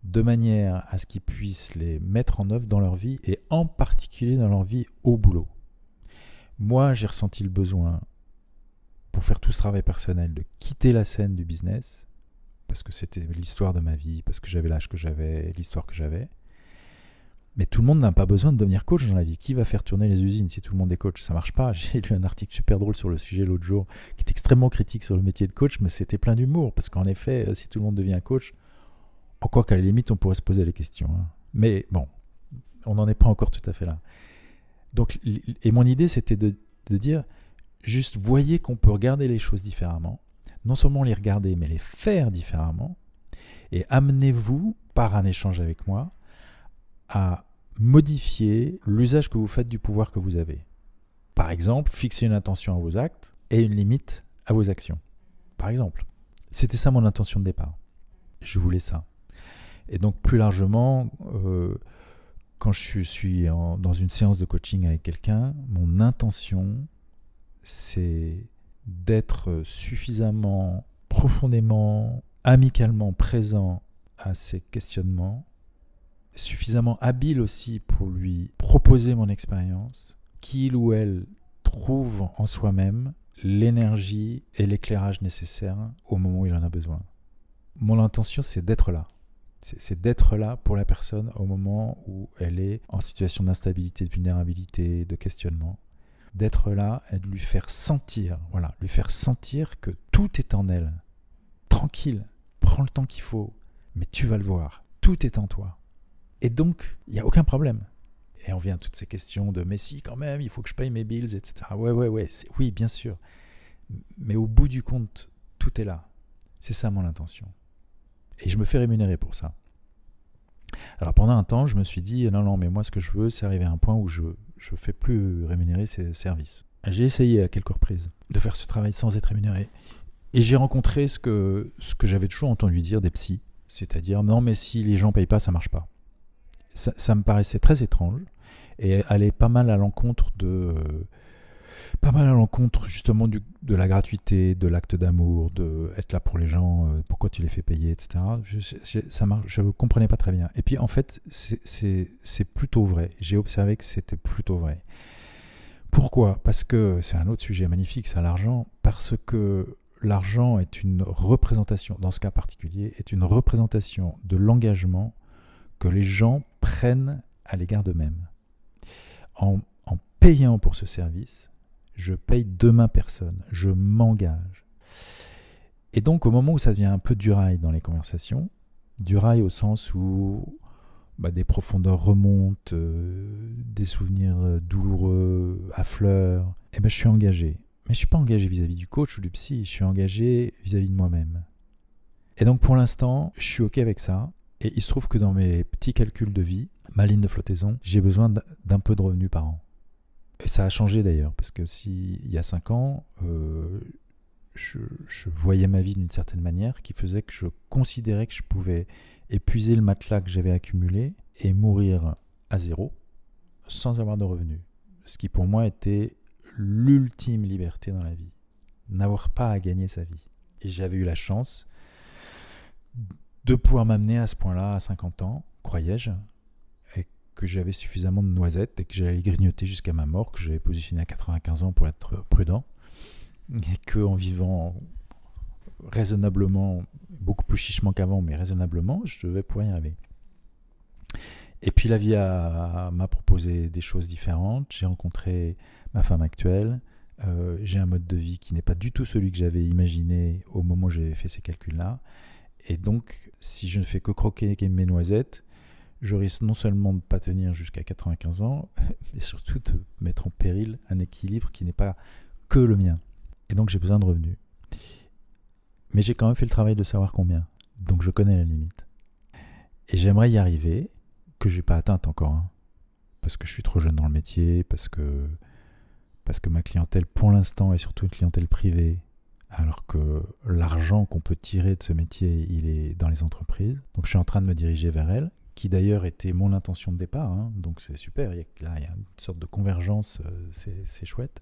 de manière à ce qu'ils puissent les mettre en œuvre dans leur vie et en particulier dans leur vie au boulot. Moi, j'ai ressenti le besoin, pour faire tout ce travail personnel, de quitter la scène du business, parce que c'était l'histoire de ma vie, parce que j'avais l'âge que j'avais, l'histoire que j'avais. Mais tout le monde n'a pas besoin de devenir coach dans la vie. Qui va faire tourner les usines si tout le monde est coach? Ça marche pas. J'ai lu un article super drôle sur le sujet l'autre jour, qui est extrêmement critique sur le métier de coach, mais c'était plein d'humour, parce qu'en effet, si tout le monde devient coach, encore qu'à la limite, on pourrait se poser les questions. Hein. Mais bon, on n'en est pas encore tout à fait là. Donc, et mon idée, c'était de, dire, juste voyez qu'on peut regarder les choses différemment. Non seulement les regarder, mais les faire différemment. Et amenez-vous, par un échange avec moi, à modifier l'usage que vous faites du pouvoir que vous avez. Par exemple, fixer une intention à vos actes et une limite à vos actions. Par exemple. C'était ça mon intention de départ. Je voulais ça. Et donc plus largement, euh, quand je suis, dans une séance de coaching avec quelqu'un, mon intention, c'est d'être suffisamment profondément, amicalement présent à ses questionnements, suffisamment habile aussi pour lui proposer mon expérience, qu'il ou elle trouve en soi-même l'énergie et l'éclairage nécessaires au moment où il en a besoin. Mon intention, c'est d'être là. C'est d'être là pour la personne au moment où elle est en situation d'instabilité, de vulnérabilité, de questionnement. D'être là et de lui faire sentir, voilà, lui faire sentir que tout est en elle. Tranquille, prends le temps qu'il faut, mais tu vas le voir, tout est en toi. Et donc, il n'y a aucun problème. Et on vient à toutes ces questions de mais si quand même, il faut que je paye mes bills, etc. Ouais, ouais, ouais, oui, bien sûr. Mais au bout du compte, tout est là. C'est ça mon intention. Et je me fais rémunérer pour ça. Alors pendant un temps, je me suis dit, non, non, mais moi ce que je veux, c'est arriver à un point où je ne fais plus rémunérer ces services. J'ai essayé à quelques reprises de faire ce travail sans être rémunéré. Et j'ai rencontré ce que, ce que j'avais toujours entendu dire des psys, c'est-à-dire, non, mais si les gens payent pas, ça marche pas. Ça, me paraissait très étrange et aller pas mal à l'encontre de pas mal à l'encontre justement du, de la gratuité, de l'acte d'amour, de être là pour les gens, euh, pourquoi tu les fais payer, etc. Je, ça je ne comprenais pas très bien. Et puis en fait, c'est plutôt vrai. J'ai observé que c'était plutôt vrai. Pourquoi? Parce que c'est un autre sujet magnifique, c'est l'argent. Parce que l'argent est une représentation, dans ce cas particulier, est une représentation de l'engagement que les gens prennent à l'égard d'eux-mêmes. En, en payant pour ce service, je paye demain personne, je m'engage. Et donc au moment où ça devient un peu du rail dans les conversations, du rail au sens où bah, des profondeurs remontent, euh, des souvenirs euh, douloureux affleurent, et eh ben, je suis engagé. Mais je suis pas engagé vis-à-vis du coach ou du psy, je suis engagé vis-à-vis -vis de moi-même. Et donc pour l'instant, je suis OK avec ça. Et il se trouve que dans mes petits calculs de vie, ma ligne de flottaison, j'ai besoin d'un peu de revenus par an. Et ça a changé d'ailleurs, parce que si il y a cinq ans, euh, je, voyais ma vie d'une certaine manière qui faisait que je considérais que je pouvais épuiser le matelas que j'avais accumulé et mourir à zéro sans avoir de revenus. Ce qui pour moi était l'ultime liberté dans la vie, n'avoir pas à gagner sa vie. Et j'avais eu la chance de pouvoir m'amener à ce point-là à 50 ans, croyais-je, que j'avais suffisamment de noisettes et que j'allais grignoter jusqu'à ma mort, que j'avais positionné à 95 ans pour être prudent, et qu'en vivant raisonnablement, beaucoup plus chichement qu'avant, mais raisonnablement, je devais pouvoir y arriver. Et puis la vie m'a proposé des choses différentes. J'ai rencontré ma femme actuelle. Euh, j'ai un mode de vie qui n'est pas du tout celui que j'avais imaginé au moment où j'avais fait ces calculs-là. Et donc, si je ne fais que croquer mes noisettes, je risque non seulement de ne pas tenir jusqu'à 95 ans, mais surtout de mettre en péril un équilibre qui n'est pas que le mien. Et donc j'ai besoin de revenus. Mais j'ai quand même fait le travail de savoir combien. Donc je connais la limite. Et j'aimerais y arriver, que j'ai pas atteinte encore. Hein. parce que je suis trop jeune dans le métier, parce que, parce que ma clientèle pour l'instant est surtout une clientèle privée, alors que l'argent qu'on peut tirer de ce métier, il est dans les entreprises. Donc je suis en train de me diriger vers elle qui d'ailleurs était mon intention de départ, hein. donc c'est super, il y a, une sorte de convergence, euh, c'est chouette.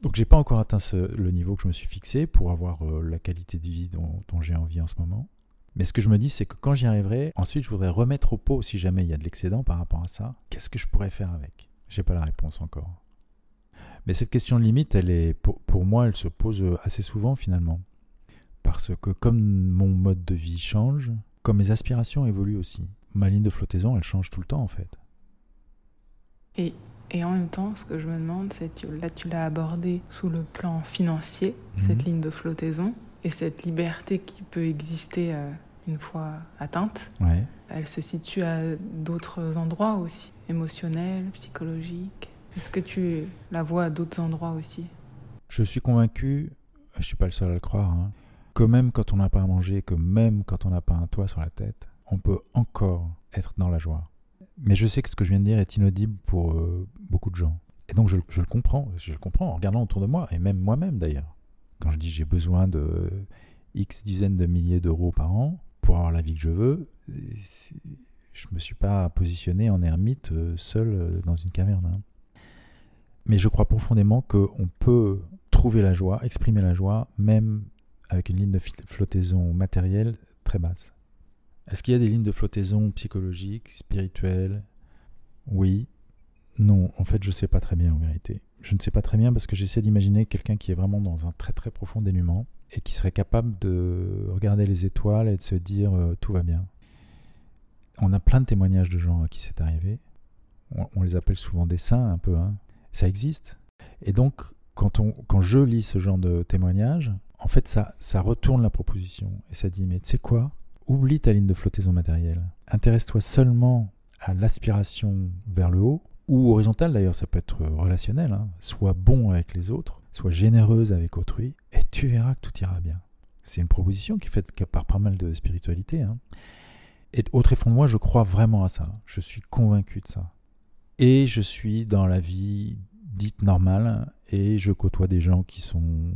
Donc j'ai pas encore atteint le niveau que je me suis fixé pour avoir euh, la qualité de vie dont, j'ai envie en ce moment. Mais ce que je me dis, c'est que quand j'y arriverai, ensuite je voudrais remettre au pot, si jamais il y a de l'excédent par rapport à ça, qu'est-ce que je pourrais faire avec? J'ai pas la réponse encore. Mais cette question de limite, elle est, pour, pour moi, elle se pose euh, assez souvent finalement. Parce que comme mon mode de vie change, comme mes aspirations évoluent aussi. Ma ligne de flottaison, elle change tout le temps en fait. Et, et en même temps, ce que je me demande, c'est que là, tu l'as abordé sous le plan financier, cette mhm. ligne de flottaison, et cette liberté qui peut exister euh, une fois atteinte. Ouais. Elle se situe à d'autres endroits aussi, émotionnels, psychologiques. Est-ce que tu la vois à d'autres endroits aussi? Je suis convaincu, je ne suis pas le seul à le croire, hein, que même quand on n'a pas à manger, que même quand on n'a pas un toit sur la tête, on peut encore être dans la joie. Mais je sais que ce que je viens de dire est inaudible pour euh, beaucoup de gens. Et donc je, le comprends, je le comprends en regardant autour de moi, et même moi-même d'ailleurs. Quand je dis j'ai besoin de X dizaines de milliers d'euros par an pour avoir la vie que je veux, je ne me suis pas positionné en ermite euh, seul euh, dans une caverne. Hein. Mais je crois profondément qu'on peut trouver la joie, exprimer la joie, même avec une ligne de flottaison matérielle très basse. Est-ce qu'il y a des lignes de flottaison psychologiques, spirituelles? Oui. Non, en fait, je ne sais pas très bien en vérité. je ne sais pas très bien parce que j'essaie d'imaginer quelqu'un qui est vraiment dans un très très profond dénuement et qui serait capable de regarder les étoiles et de se dire euh, tout va bien. On a plein de témoignages de gens à qui c'est arrivé. On, les appelle souvent des saints un peu. Hein. Ça existe. Et donc, quand, on, quand je lis ce genre de témoignages, en fait, ça, ça retourne la proposition. Et ça dit, mais tu sais quoi? Oublie ta ligne de flottaison matérielle. Intéresse-toi seulement à l'aspiration vers le haut, ou horizontale d'ailleurs, ça peut être relationnel. Hein. Sois bon avec les autres, sois généreuse avec autrui, et tu verras que tout ira bien. C'est une proposition qui est faite par pas mal de spiritualité. Hein. Et au très fond de moi, je crois vraiment à ça. Je suis convaincu de ça. Et je suis dans la vie dite normale et je côtoie des gens qui sont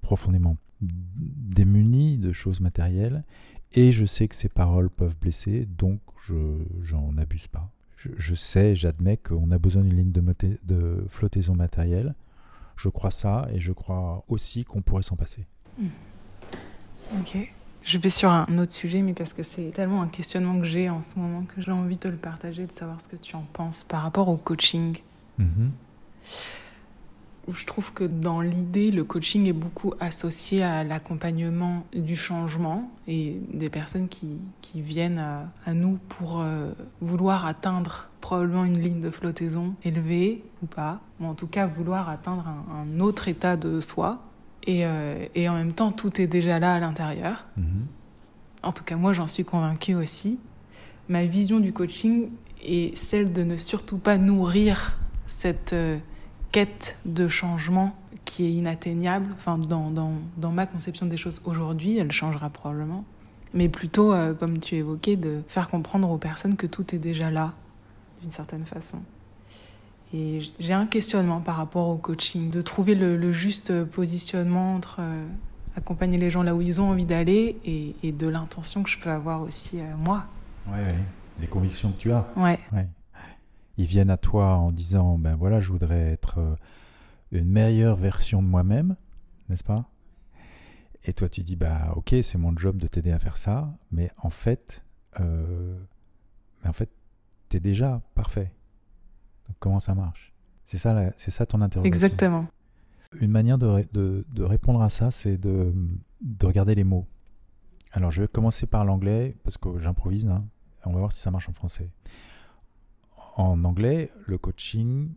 profondément démunis de choses matérielles et je sais que ces paroles peuvent blesser, donc je j'en abuse pas. Je, sais, j'admets qu'on a besoin d'une ligne de, de, flottaison matérielle. Je crois ça et je crois aussi qu'on pourrait s'en passer. Hmm. Ok. Je vais sur un autre sujet, mais parce que c'est tellement un questionnement que j'ai en ce moment que j'ai envie de le partager, de savoir ce que tu en penses par rapport au coaching. Mm-hmm je trouve que dans l'idée, le coaching est beaucoup associé à l'accompagnement du changement et des personnes qui, qui viennent à, nous pour euh, vouloir atteindre probablement une ligne de flottaison élevée ou pas, ou en tout cas vouloir atteindre un, autre état de soi. Et, euh, et, en même temps, tout est déjà là à l'intérieur. Mm-hmm. En tout cas, moi, j'en suis convaincue aussi. Ma vision du coaching est celle de ne surtout pas nourrir cette... Euh, quête de changement qui est inatteignable. Enfin, dans, dans, dans ma conception des choses aujourd'hui, elle changera probablement. Mais plutôt, euh, comme tu évoquais, de faire comprendre aux personnes que tout est déjà là, d'une certaine façon. Et j'ai un questionnement par rapport au coaching, de trouver le, juste positionnement entre euh, accompagner les gens là où ils ont envie d'aller et, et, de l'intention que je peux avoir aussi euh, moi. Ouais, ouais, les convictions que tu as. Ouais. ouais ils viennent à toi en disant ben voilà, je voudrais être euh, une meilleure version de moi-même, n'est-ce pas? Et toi tu dis bah ok, c'est mon job de t'aider à faire ça, mais en fait, euh, mais en fait, t'es déjà parfait. Donc, comment ça marche? C'est ça, c'est ça ton interrogation? Exactement. Une manière de, de, de répondre à ça, c'est de, de, regarder les mots. Alors, je vais commencer par l'anglais parce que j'improvise. Hein. On va voir si ça marche en français en anglais, le coaching,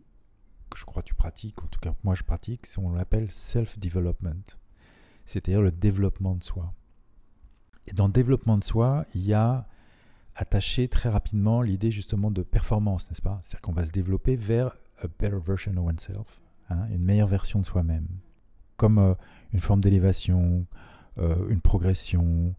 que je crois que tu pratiques, en tout cas moi je pratique, on l'appelle self-development, c'est-à-dire le développement de soi. Et dans le développement de soi, il y a attaché très rapidement l'idée justement de performance, n'est-ce pas? C'est-à-dire qu'on va se développer vers a better version of oneself, hein, une meilleure version de soi-même, comme euh, une forme d'élévation, euh, une progression,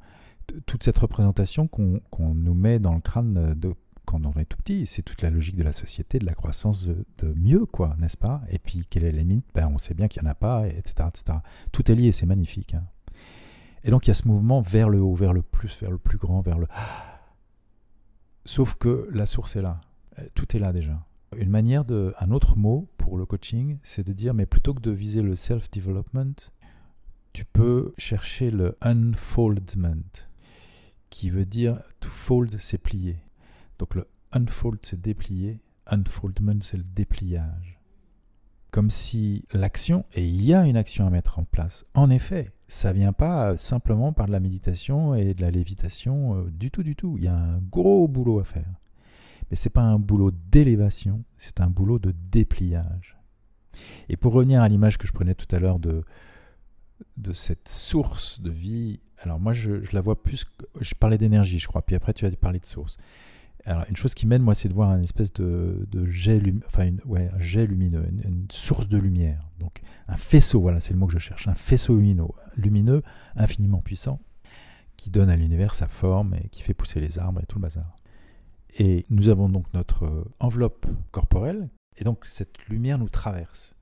toute cette représentation qu'on nous met dans le crâne de quand on est tout petit, c'est toute la logique de la société, de la croissance de, mieux, quoi, n'est-ce pas? Et puis, quelle est la limite? Ben, On sait bien qu'il n'y en a pas, etc., etc. Tout est lié, c'est magnifique. Hein. Et donc, il y a ce mouvement vers le haut, vers le plus, vers le plus grand, vers le... Sauf que la source est là. Tout est là déjà. Une manière de... Un autre mot pour le coaching, c'est de dire, mais plutôt que de viser le self-development, tu peux chercher le unfoldment, qui veut dire to fold, c'est plier. Donc le unfold, c'est déplier. Unfoldment, c'est le dépliage. Comme si l'action, et il y a une action à mettre en place, en effet, ça vient pas simplement par de la méditation et de la lévitation euh, du tout, du tout. Il y a un gros boulot à faire. Mais c'est pas un boulot d'élévation, c'est un boulot de dépliage. Et pour revenir à l'image que je prenais tout à l'heure de, de cette source de vie, alors moi je la vois plus, je parlais d'énergie je crois, puis après tu as parlé de source. Alors, une chose qui m'aide, moi, c'est de voir un espèce de, jet, enfin, une, un jet lumineux, une, source de lumière. Donc, un faisceau, voilà, c'est le mot que je cherche, un faisceau lumineux, lumineux, infiniment puissant, qui donne à l'univers sa forme et qui fait pousser les arbres et tout le bazar. Et nous avons donc notre euh, enveloppe corporelle, et donc cette lumière nous traverse.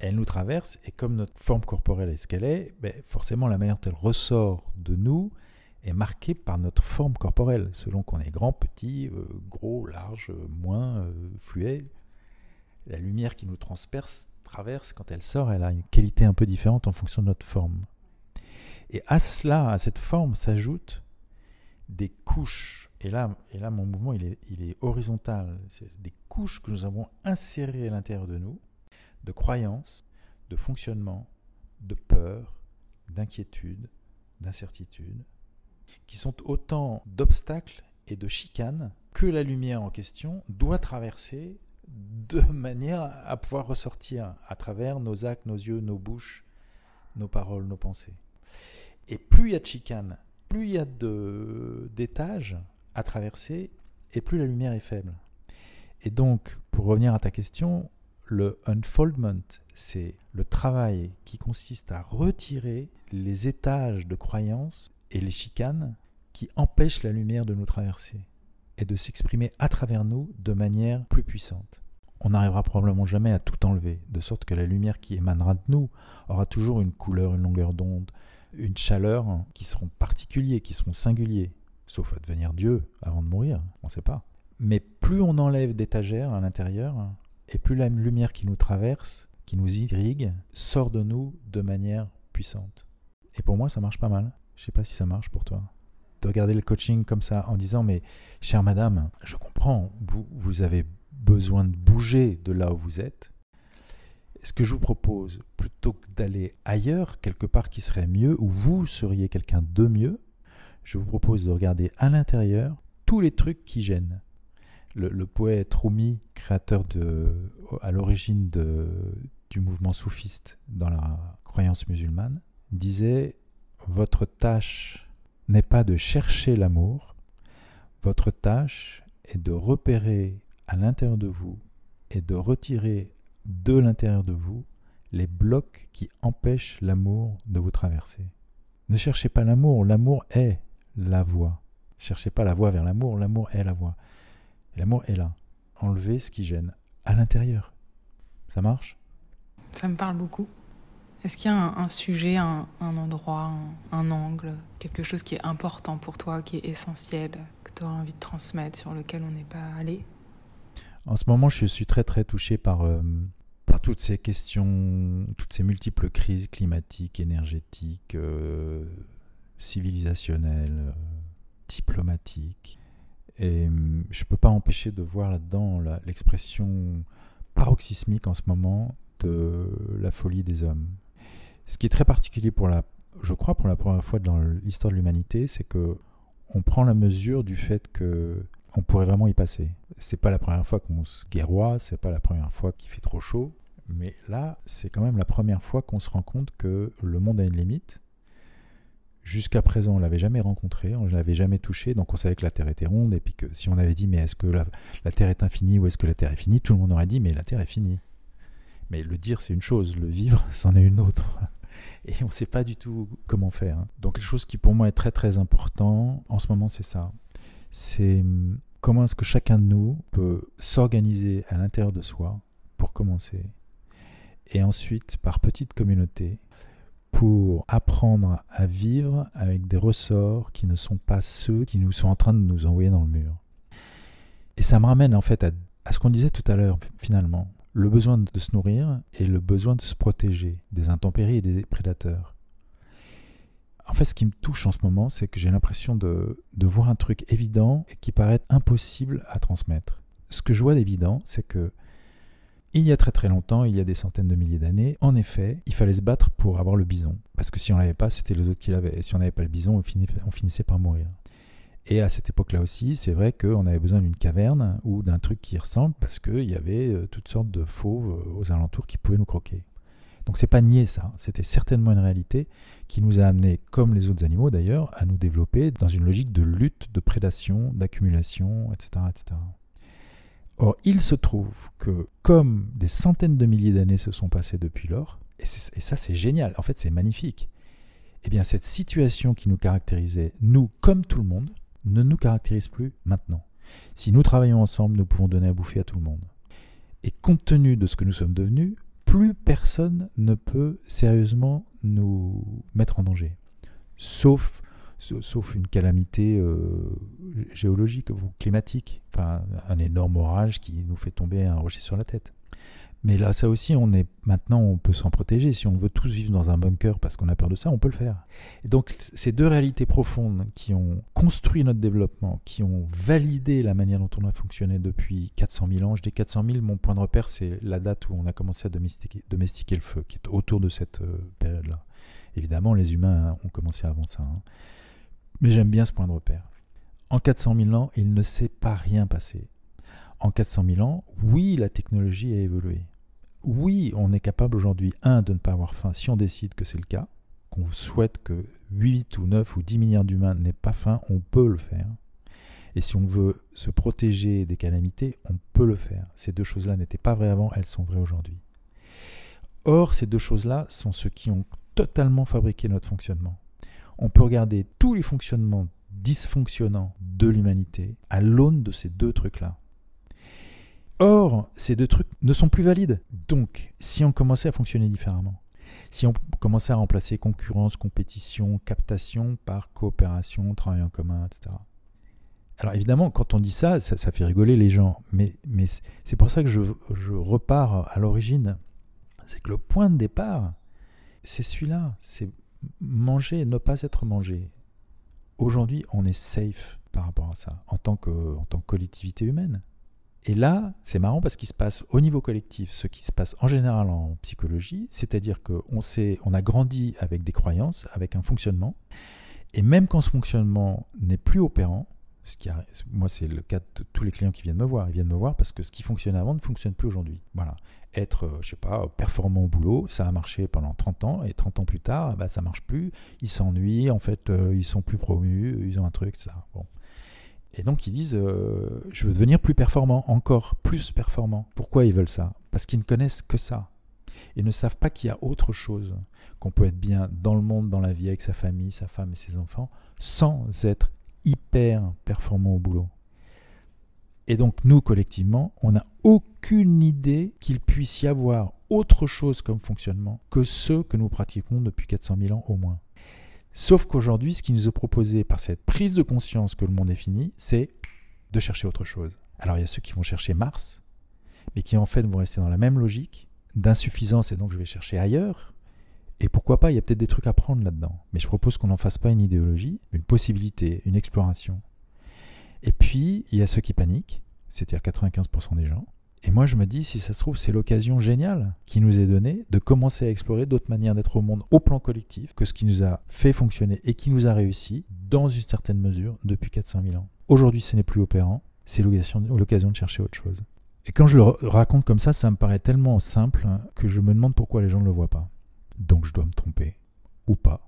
Elle nous traverse, et comme notre forme corporelle est ce qu'elle est, ben forcément, la manière dont elle ressort de nous, est marqué par notre forme corporelle, selon qu'on est grand, petit, euh, gros, large, moins, euh, fluet. La lumière qui nous transperce, traverse, quand elle sort, elle a une qualité un peu différente en fonction de notre forme. Et à cela, à cette forme, s'ajoutent des couches. Et là, et là mon mouvement, il est, il est horizontal. C'est des couches que nous avons insérées à l'intérieur de nous, de croyances, de fonctionnement, de peur, d'inquiétude, d'incertitude, qui sont autant d'obstacles et de chicanes que la lumière en question doit traverser de manière à pouvoir ressortir à travers nos actes, nos yeux, nos bouches, nos paroles, nos pensées. Et plus il y a de chicanes, plus il y a d'étages à traverser, et plus la lumière est faible. Et donc, pour revenir à ta question, le unfoldment, c'est le travail qui consiste à retirer les étages de croyances et les chicanes qui empêchent la lumière de nous traverser et de s'exprimer à travers nous de manière plus puissante. On n'arrivera probablement jamais à tout enlever, de sorte que la lumière qui émanera de nous aura toujours une couleur, une longueur d'onde, une chaleur qui seront particuliers, qui seront singuliers, sauf à devenir Dieu avant de mourir, on ne sait pas. Mais plus on enlève d'étagères à l'intérieur, et plus la lumière qui nous traverse, qui nous irrigue, sort de nous de manière puissante. Et pour moi, ça marche pas mal. Je sais pas si ça marche pour toi. De regarder le coaching comme ça en disant mais chère madame, je comprends, vous, vous avez besoin de bouger de là où vous êtes. Ce que je vous propose, plutôt que d'aller ailleurs, quelque part qui serait mieux, où vous seriez quelqu'un de mieux, je vous propose de regarder à l'intérieur tous les trucs qui gênent le, poète Rumi, créateur de, à l'origine du mouvement soufiste dans la croyance musulmane, disait Votre tâche n'est pas de chercher l'amour, votre tâche est de repérer à l'intérieur de vous et de retirer de l'intérieur de vous les blocs qui empêchent l'amour de vous traverser. Ne cherchez pas l'amour, l'amour est la voie. Cherchez pas la voie vers l'amour, l'amour est la voie. L'amour est là. Enlever ce qui gêne à l'intérieur. Ça marche? Ça me parle beaucoup. Est-ce qu'il y a un, sujet, un, endroit, un, angle, quelque chose qui est important pour toi, qui est essentiel, que tu auras envie de transmettre, sur lequel on n'est pas allé? En ce moment, je suis très très touché par, euh, par toutes ces questions, toutes ces multiples crises climatiques, énergétiques, euh, civilisationnelles, euh, diplomatiques. Et je ne peux pas empêcher de voir là-dedans l'expression paroxysmique en ce moment de la folie des hommes. Ce qui est très particulier pour la, je crois pour la première fois dans l'histoire de l'humanité, c'est que on prend la mesure du fait que on pourrait vraiment y passer. C'est pas la première fois qu'on se guerroie, c'est pas la première fois qu'il fait trop chaud, mais là, c'est quand même la première fois qu'on se rend compte que le monde a une limite Jusqu'à présent, on l'avait jamais rencontré, on ne l'avait jamais touché, donc on savait que la Terre était ronde, et puis que si on avait dit mais est-ce que la, Terre est infinie ou est-ce que la Terre est finie, tout le monde aurait dit mais la Terre est finie. Mais le dire c'est une chose, le vivre c'en est une autre. Et on ne sait pas du tout comment faire. Hein. Donc quelque chose qui pour moi est très très important en ce moment c'est ça. C'est hum, comment est-ce que chacun de nous peut s'organiser à l'intérieur de soi pour commencer. Et ensuite par petite communauté pour apprendre à vivre avec des ressorts qui ne sont pas ceux qui nous sont en train de nous envoyer dans le mur. Et ça me ramène en fait à, ce qu'on disait tout à l'heure finalement, le besoin de se nourrir et le besoin de se protéger des intempéries et des prédateurs. En fait, ce qui me touche en ce moment, c'est que j'ai l'impression de, voir un truc évident et qui paraît impossible à transmettre. Ce que je vois d'évident, c'est que il y a très très longtemps, il y a des centaines de milliers d'années, en effet, il fallait se battre pour avoir le bison. Parce que si on l'avait pas, c'était les autres qui l'avaient. Et si on n'avait pas le bison, on, finissait par mourir. Et à cette époque-là aussi, c'est vrai qu'on avait besoin d'une caverne ou d'un truc qui ressemble parce qu'il y avait euh, toutes sortes de fauves euh, aux alentours qui pouvaient nous croquer. Donc c'est pas nier ça, c'était certainement une réalité qui nous a amené, comme les autres animaux d'ailleurs, à nous développer dans une logique de lutte, de prédation, d'accumulation, etc., etc. Or, il se trouve que, comme des centaines de milliers d'années se sont passées depuis lors, et, ça c'est génial, en fait c'est magnifique, eh bien cette situation qui nous caractérisait, nous comme tout le monde, ne nous caractérise plus maintenant. Si nous travaillons ensemble, nous pouvons donner à bouffer à tout le monde. Et compte tenu de ce que nous sommes devenus, plus personne ne peut sérieusement nous mettre en danger. Sauf sauf une calamité euh, géologique ou climatique, enfin un énorme orage qui nous fait tomber un rocher sur la tête. Mais là, ça aussi, on est maintenant, on peut s'en protéger. Si on veut tous vivre dans un bunker parce qu'on a peur de ça, on peut le faire. Et donc, ces deux réalités profondes qui ont construit notre développement, qui ont validé la manière dont on a fonctionné depuis 400 000 ans. Je dis 400 000, mon point de repère, c'est la date où on a commencé à domestiquer, le feu, qui est autour de cette euh, période-là. Évidemment, les humains ont commencé avant ça. Hein. Mais j'aime bien ce point de repère. En 400 000 ans, il ne s'est pas rien passé. En 400 000 ans, oui, la technologie a évolué. Oui, on est capable aujourd'hui, un, de ne pas avoir faim si on décide que c'est le cas, qu'on souhaite que 8 ou 9 ou 10 milliards d'humains n'aient pas faim, on peut le faire. Et si on veut se protéger des calamités, on peut le faire. Ces deux choses-là n'étaient pas vraies avant, elles sont vraies aujourd'hui. Or, ces deux choses-là sont ce qui ont totalement fabriqué notre fonctionnement. On peut regarder tous les fonctionnements dysfonctionnants de l'humanité à l'aune de ces deux trucs-là. Or, ces deux trucs ne sont plus valides. Donc, si on commençait à fonctionner différemment, si on commençait à remplacer concurrence, compétition, captation par coopération, travail en commun, etc. Alors évidemment, quand on dit ça, ça, fait rigoler les gens. Mais, c'est pour ça que je, je repars à l'origine. C'est que le point de départ, c'est celui-là. C'est manger, ne pas être mangé. Aujourd'hui, on est safe par rapport à ça, en tant que, en tant que collectivité humaine. Et là, c'est marrant parce qu'il se passe au niveau collectif ce qui se passe en général en psychologie, c'est-à-dire qu'on on a grandi avec des croyances, avec un fonctionnement, et même quand ce fonctionnement n'est plus opérant, ce qui moi c'est le cas de tous les clients qui viennent me voir, ils viennent me voir parce que ce qui fonctionnait avant ne fonctionne plus aujourd'hui. Voilà. Être, euh, je sais pas, performant au boulot, ça a marché pendant 30 ans, et 30 ans plus tard, bah, ça marche plus, ils s'ennuient, en fait, euh, ils sont plus promus, ils ont un truc, ça. Et donc ils disent, euh, je veux devenir plus performant, encore plus performant. Pourquoi ils veulent ça? Parce qu'ils ne connaissent que ça. Ils ne savent pas qu'il y a autre chose, qu'on peut être bien dans le monde, dans la vie, avec sa famille, sa femme et ses enfants, sans être hyper performant au boulot. Et donc nous, collectivement, on n'a aucune idée qu'il puisse y avoir autre chose comme fonctionnement que ce que nous pratiquons depuis 400 000 ans au moins. Sauf qu'aujourd'hui, ce qui nous est proposé par cette prise de conscience que le monde est fini, c'est de chercher autre chose. Alors il y a ceux qui vont chercher Mars, mais qui en fait vont rester dans la même logique d'insuffisance et donc je vais chercher ailleurs. Et pourquoi pas, il y a peut-être des trucs à prendre là-dedans. Mais je propose qu'on n'en fasse pas une idéologie, une possibilité, une exploration. Et puis, il y a ceux qui paniquent, c'est-à-dire 95% des gens. Et moi, je me dis, si ça se trouve, c'est l'occasion géniale qui nous est donnée de commencer à explorer d'autres manières d'être au monde au plan collectif que ce qui nous a fait fonctionner et qui nous a réussi, dans une certaine mesure, depuis 400 000 ans. Aujourd'hui, ce n'est plus opérant, c'est l'occasion de chercher autre chose. Et quand je le raconte comme ça, ça me paraît tellement simple que je me demande pourquoi les gens ne le voient pas. Donc je dois me tromper. Ou pas.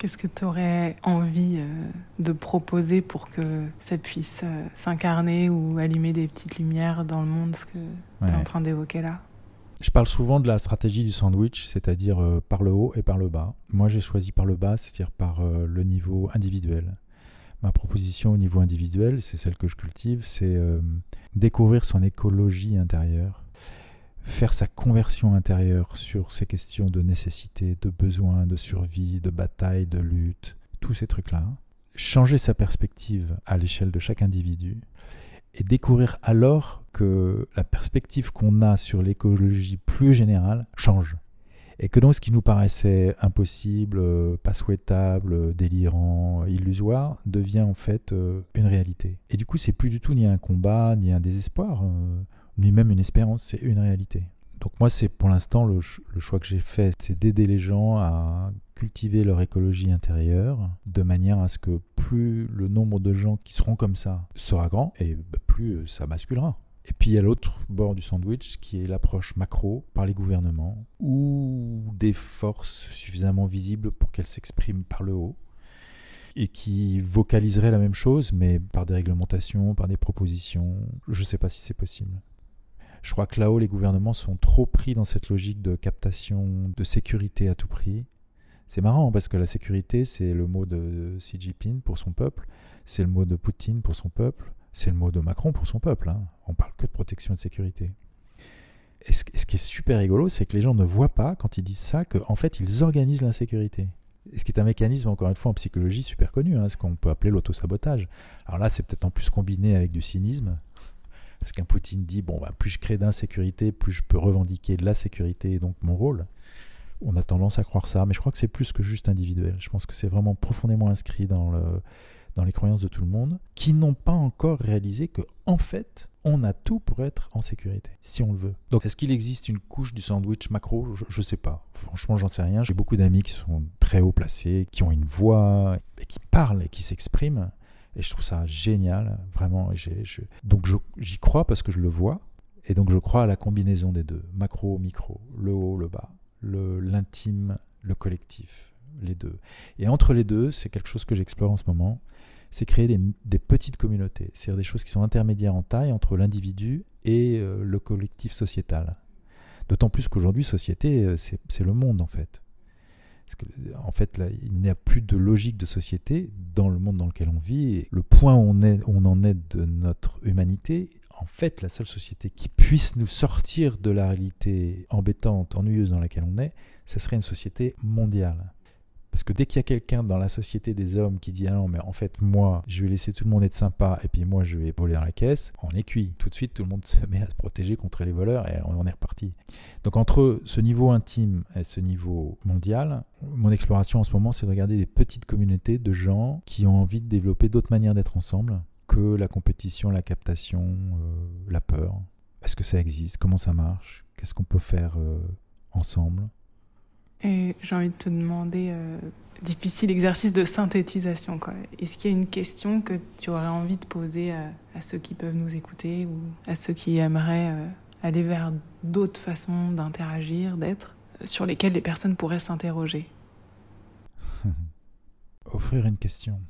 Qu'est-ce que tu aurais envie euh, de proposer pour que ça puisse euh, s'incarner ou allumer des petites lumières dans le monde, ce que tu es en train d'évoquer là? Je parle souvent de la stratégie du sandwich, c'est-à-dire euh, par le haut et par le bas. Moi, j'ai choisi par le bas, c'est-à-dire par le niveau individuel. Ma proposition au niveau individuel, c'est celle que je cultive, c'est découvrir son écologie intérieure, faire sa conversion intérieure sur ces questions de nécessité, de besoin, de survie, de bataille, de lutte, tous ces trucs-là, changer sa perspective à l'échelle de chaque individu et découvrir alors que la perspective qu'on a sur l'écologie plus générale change. Et que donc ce qui nous paraissait impossible, pas souhaitable, délirant, illusoire, devient en fait euh, une réalité. Et du coup, c'est plus du tout ni un combat, ni un désespoir. Ni même une espérance, c'est une réalité. Donc moi, c'est pour l'instant le, choix que j'ai fait, c'est d'aider les gens à cultiver leur écologie intérieure de manière à ce que plus le nombre de gens qui seront comme ça sera grand, et bah, plus euh, ça basculera. Et puis il y a l'autre bord du sandwich qui est l'approche macro par les gouvernements ou des forces suffisamment visibles pour qu'elles s'expriment par le haut et qui vocaliseraient la même chose mais par des réglementations, par des propositions. Je ne sais pas si c'est possible. Je crois que là-haut, les gouvernements sont trop pris dans cette logique de captation, de sécurité à tout prix. C'est marrant parce que la sécurité, c'est le mot de Xi Jinping pour son peuple, c'est le mot de Poutine pour son peuple, c'est le mot de Macron pour son peuple. Hein. On parle que de protection et de sécurité. Et ce, qui est super rigolo, c'est que les gens ne voient pas, quand ils disent ça, qu'en fait, ils organisent l'insécurité. Ce qui est un mécanisme, encore une fois, en psychologie super connu, hein, ce qu'on peut appeler l'autosabotage. Alors là, c'est peut-être en plus combiné avec du cynisme, Parce qu'un Poutine dit, bon, bah, plus je crée d'insécurité, plus je peux revendiquer la sécurité et donc mon rôle. On a tendance à croire ça, mais je crois que c'est plus que juste individuel. Je pense que c'est vraiment profondément inscrit dans les croyances de tout le monde, qui n'ont pas encore réalisé que, en fait, on a tout pour être en sécurité, si on le veut. Donc, est-ce qu'il existe une couche du sandwich macro? Je ne sais pas. Franchement, j'en sais rien. J'ai beaucoup d'amis qui sont très haut placés, qui ont une voix, et qui parlent et qui s'expriment. Et je trouve ça génial, vraiment. Je... Donc, j'y crois parce que je le vois. Et donc, je crois à la combinaison des deux macro, micro, le haut, le bas, l'intime, le, le collectif, les deux. Et entre les deux, c'est quelque chose que j'explore en ce moment c'est créer des, petites communautés, c'est-à-dire des choses qui sont intermédiaires en taille entre l'individu et euh, le collectif sociétal. D'autant plus qu'aujourd'hui, société, euh, c'est le monde en fait. Parce que, en fait, là, il n'y a plus de logique de société dans le monde dans lequel on vit. Et le point où on, on en est de notre humanité, en fait, la seule société qui puisse nous sortir de la réalité embêtante, ennuyeuse dans laquelle on est, ce serait une société mondiale. Parce que dès qu'il y a quelqu'un dans la société des hommes qui dit Ah non, mais en fait, moi, je vais laisser tout le monde être sympa et puis moi, je vais voler dans la caisse, on est cuit. Tout de suite, tout le monde se met à se protéger contre les voleurs et on est reparti. Donc, entre ce niveau intime et ce niveau mondial, mon exploration en ce moment, c'est de regarder des petites communautés de gens qui ont envie de développer d'autres manières d'être ensemble que la compétition, la captation, euh, la peur. Est-ce que ça existe? Comment ça marche? Qu'est-ce qu'on peut faire euh, ensemble? Et j'ai envie de te demander, euh, difficile exercice de synthétisation. Est-ce qu'il y a une question que tu aurais envie de poser à, ceux qui peuvent nous écouter ou à ceux qui aimeraient euh, aller vers d'autres façons d'interagir, d'être, sur lesquelles les personnes pourraient s'interroger? Offrir une question.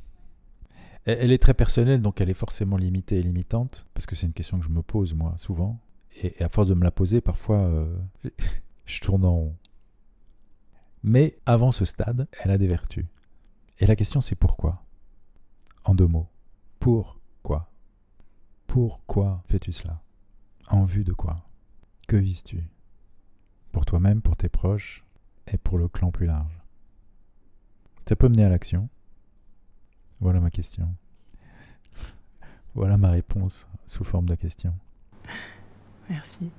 Elle est très personnelle, donc elle est forcément limitée et limitante, parce que c'est une question que je me pose moi souvent. Et, à force de me la poser, parfois, euh, je tourne en rond. Mais avant ce stade, elle a des vertus. Et la question c'est pourquoi? En deux mots. Pourquoi? Pourquoi fais-tu cela? En vue de quoi? Que vises-tu? Pour toi-même, pour tes proches et pour le clan plus large. Ça peut mener à l'action. Voilà ma question. Voilà ma réponse sous forme de question. Merci.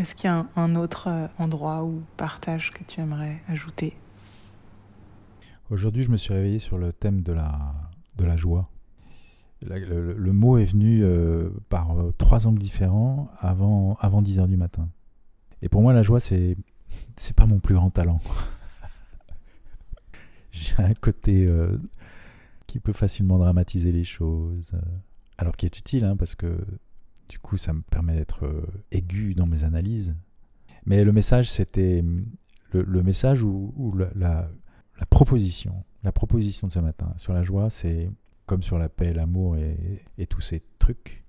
Est-ce qu'il y a un, autre euh, endroit ou partage que tu aimerais ajouter? Aujourd'hui, je me suis réveillé sur le thème de la, de la joie. le, mot est venu euh, par euh, trois angles différents avant, avant 10 heures du matin. Et pour moi, la joie, c'est, c'est pas mon plus grand talent. J'ai un côté qui peut facilement dramatiser les choses, alors qui est utile, hein, parce que du coup, ça me permet d'être euh, aigu dans mes analyses. Mais le message, c'était le, message ou, la, proposition. La proposition de ce matin sur la joie, c'est comme sur la paix, l'amour et, tous ces trucs.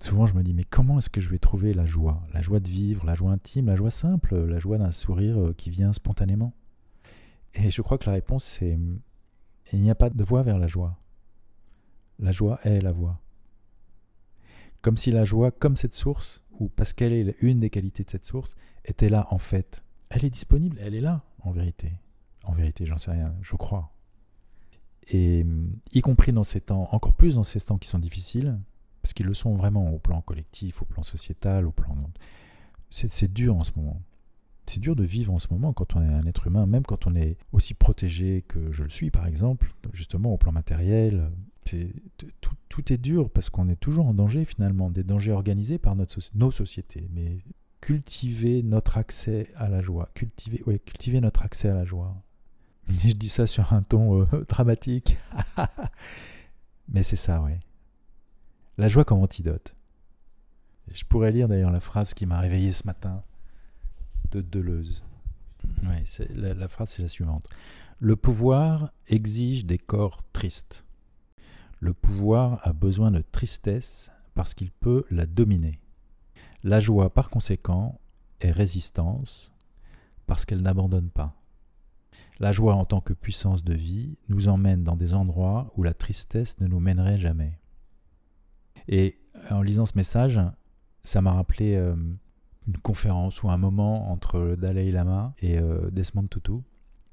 Souvent, je me dis, mais comment est-ce que je vais trouver la joie? La joie de vivre, la joie intime, la joie simple, la joie d'un sourire euh, qui vient spontanément? Et je crois que la réponse, c'est il n'y a pas de voie vers la joie. La joie est la voie. Comme si la joie, comme cette source, ou parce qu'elle est une des qualités de cette source, était là en fait. Elle est disponible, elle est là, en vérité. En vérité, j'en sais rien, je crois. Et y compris dans ces temps, encore plus dans ces temps qui sont difficiles, parce qu'ils le sont vraiment au plan collectif, au plan sociétal, au plan... C'est dur en ce moment. C'est dur de vivre en ce moment quand on est un être humain, même quand on est aussi protégé que je le suis, par exemple, justement au plan matériel, tout, est dur parce qu'on est toujours en danger finalement, des dangers organisés par notre, nos sociétés. Mais cultiver notre accès à la joie, cultiver, ouais, cultiver notre accès à la joie. Je dis ça sur un ton euh, dramatique. Mais c'est ça, ouais. La joie comme antidote. Je pourrais lire d'ailleurs la phrase qui m'a réveillé ce matin de Deleuze. Ouais, la, la phrase c'est la suivante. Le pouvoir exige des corps tristes. Le pouvoir a besoin de tristesse parce qu'il peut la dominer. La joie, par conséquent, est résistance parce qu'elle n'abandonne pas. La joie en tant que puissance de vie nous emmène dans des endroits où la tristesse ne nous mènerait jamais. Et en lisant ce message, ça m'a rappelé euh, une conférence ou un moment entre le Dalai Lama et euh, Desmond Tutu,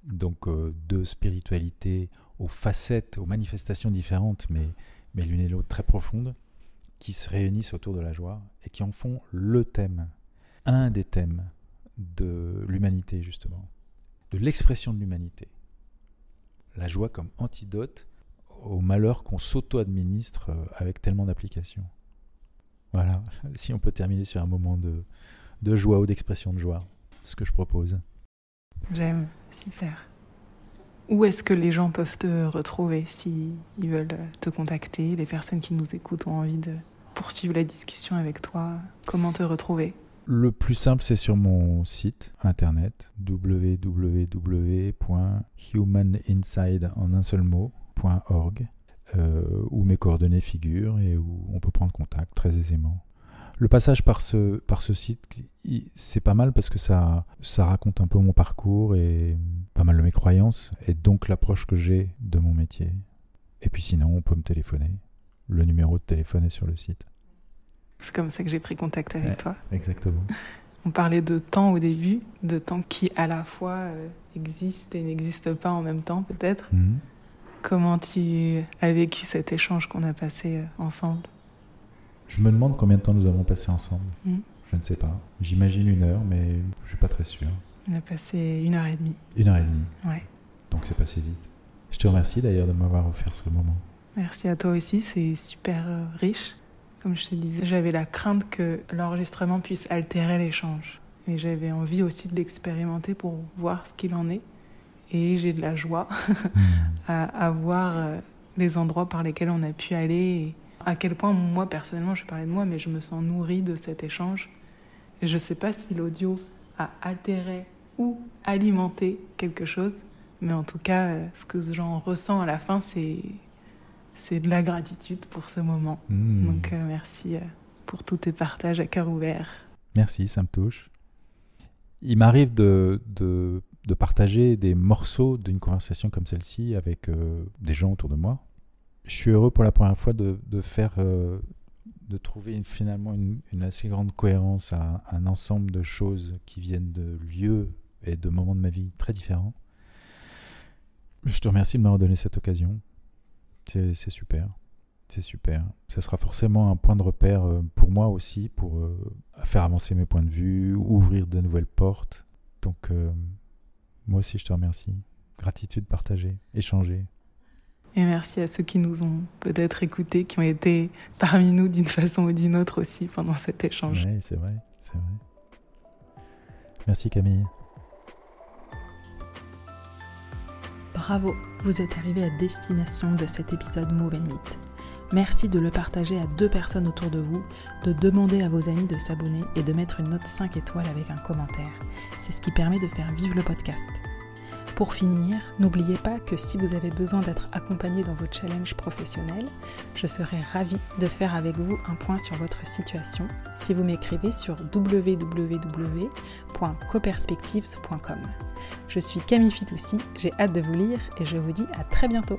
donc euh, deux spiritualités aux facettes, aux manifestations différentes, mais, mais l'une et l'autre très profondes. qui se réunissent autour de la joie et qui en font le thème, un des thèmes de l'humanité justement, de l'expression de l'humanité. La joie comme antidote au malheur qu'on s'auto-administre euh, avec tellement d'applications. Voilà, si on peut terminer sur un moment de, de joie ou d'expression de joie, ce que je propose. J'aime, super. Où est-ce que les gens peuvent te retrouver s'ils veulent te contacter Les personnes qui nous écoutent ont envie de poursuivre la discussion avec toi. Comment te retrouver? Le plus simple, c'est sur mon site internet www.humaninside euh, où mes coordonnées figurent et où on peut prendre contact très aisément. Le passage par ce, par ce site, c'est pas mal parce que ça, ça raconte un peu mon parcours et pas mal de mes croyances et donc l'approche que j'ai de mon métier. Et puis sinon, on peut me téléphoner. Le numéro de téléphone est sur le site. C'est comme ça que j'ai pris contact avec toi. Exactement. On parlait de temps au début, de temps qui à la fois euh, existe et n'existe pas en même temps peut-être. Mhm. Comment tu as vécu cet échange qu'on a passé euh, ensemble? Je me demande combien de temps nous avons passé ensemble. Hmm. Je ne sais pas. J'imagine une heure, mais je ne suis pas très sûr. On a passé une heure et demie. Une heure et demie. Ouais. Donc c'est passé vite. Je te remercie d'ailleurs de m'avoir offert ce moment. Merci à toi aussi, c'est super euh, riche. Comme je te disais, j'avais la crainte que l'enregistrement puisse altérer l'échange. Et j'avais envie aussi de l'expérimenter pour voir ce qu'il en est. Et j'ai de la joie hmm. à, à, voir euh, les endroits par lesquels on a pu aller à quel point moi personnellement, je parlais de moi, mais je me sens nourrie de cet échange. Et je ne sais pas si l'audio a altéré ou alimenté quelque chose, mais en tout cas, euh, ce que j'en ressens à la fin, c'est c'est de la gratitude pour ce moment. Hmm. Donc euh, merci euh, pour tous tes partages à cœur ouvert. Merci, ça me touche. Il m'arrive de, de, de, partager des morceaux d'une conversation comme celle-ci avec des gens autour de moi, je suis heureux pour la première fois de, de faire, euh, de trouver finalement une, assez grande cohérence à un ensemble de choses qui viennent de lieux et de moments de ma vie très différents. Je te remercie de m'avoir donné cette occasion. C'est super. C'est super. Ce sera forcément un point de repère euh, pour moi aussi, pour euh, faire avancer mes points de vue, ouvrir de nouvelles portes. Donc, moi aussi, je te remercie. Gratitude partagée, échangée. Et merci à ceux qui nous ont peut-être écoutés, qui ont été parmi nous d'une façon ou d'une autre aussi pendant cet échange. Oui, c'est vrai, c'est vrai. Merci Camille. Bravo, vous êtes arrivé à destination de cet épisode Move and Meet. Merci de le partager à deux personnes autour de vous, de demander à vos amis de s'abonner et de mettre une note 5 étoiles avec un commentaire. C'est ce qui permet de faire vivre le podcast. Pour finir, n'oubliez pas que si vous avez besoin d'être accompagné dans vos challenges professionnels, je serai ravie de faire avec vous un point sur votre situation si vous m'écrivez sur www.coperspectives.com. Je suis Camille Fitoussi, j'ai hâte de vous lire et je vous dis à très bientôt.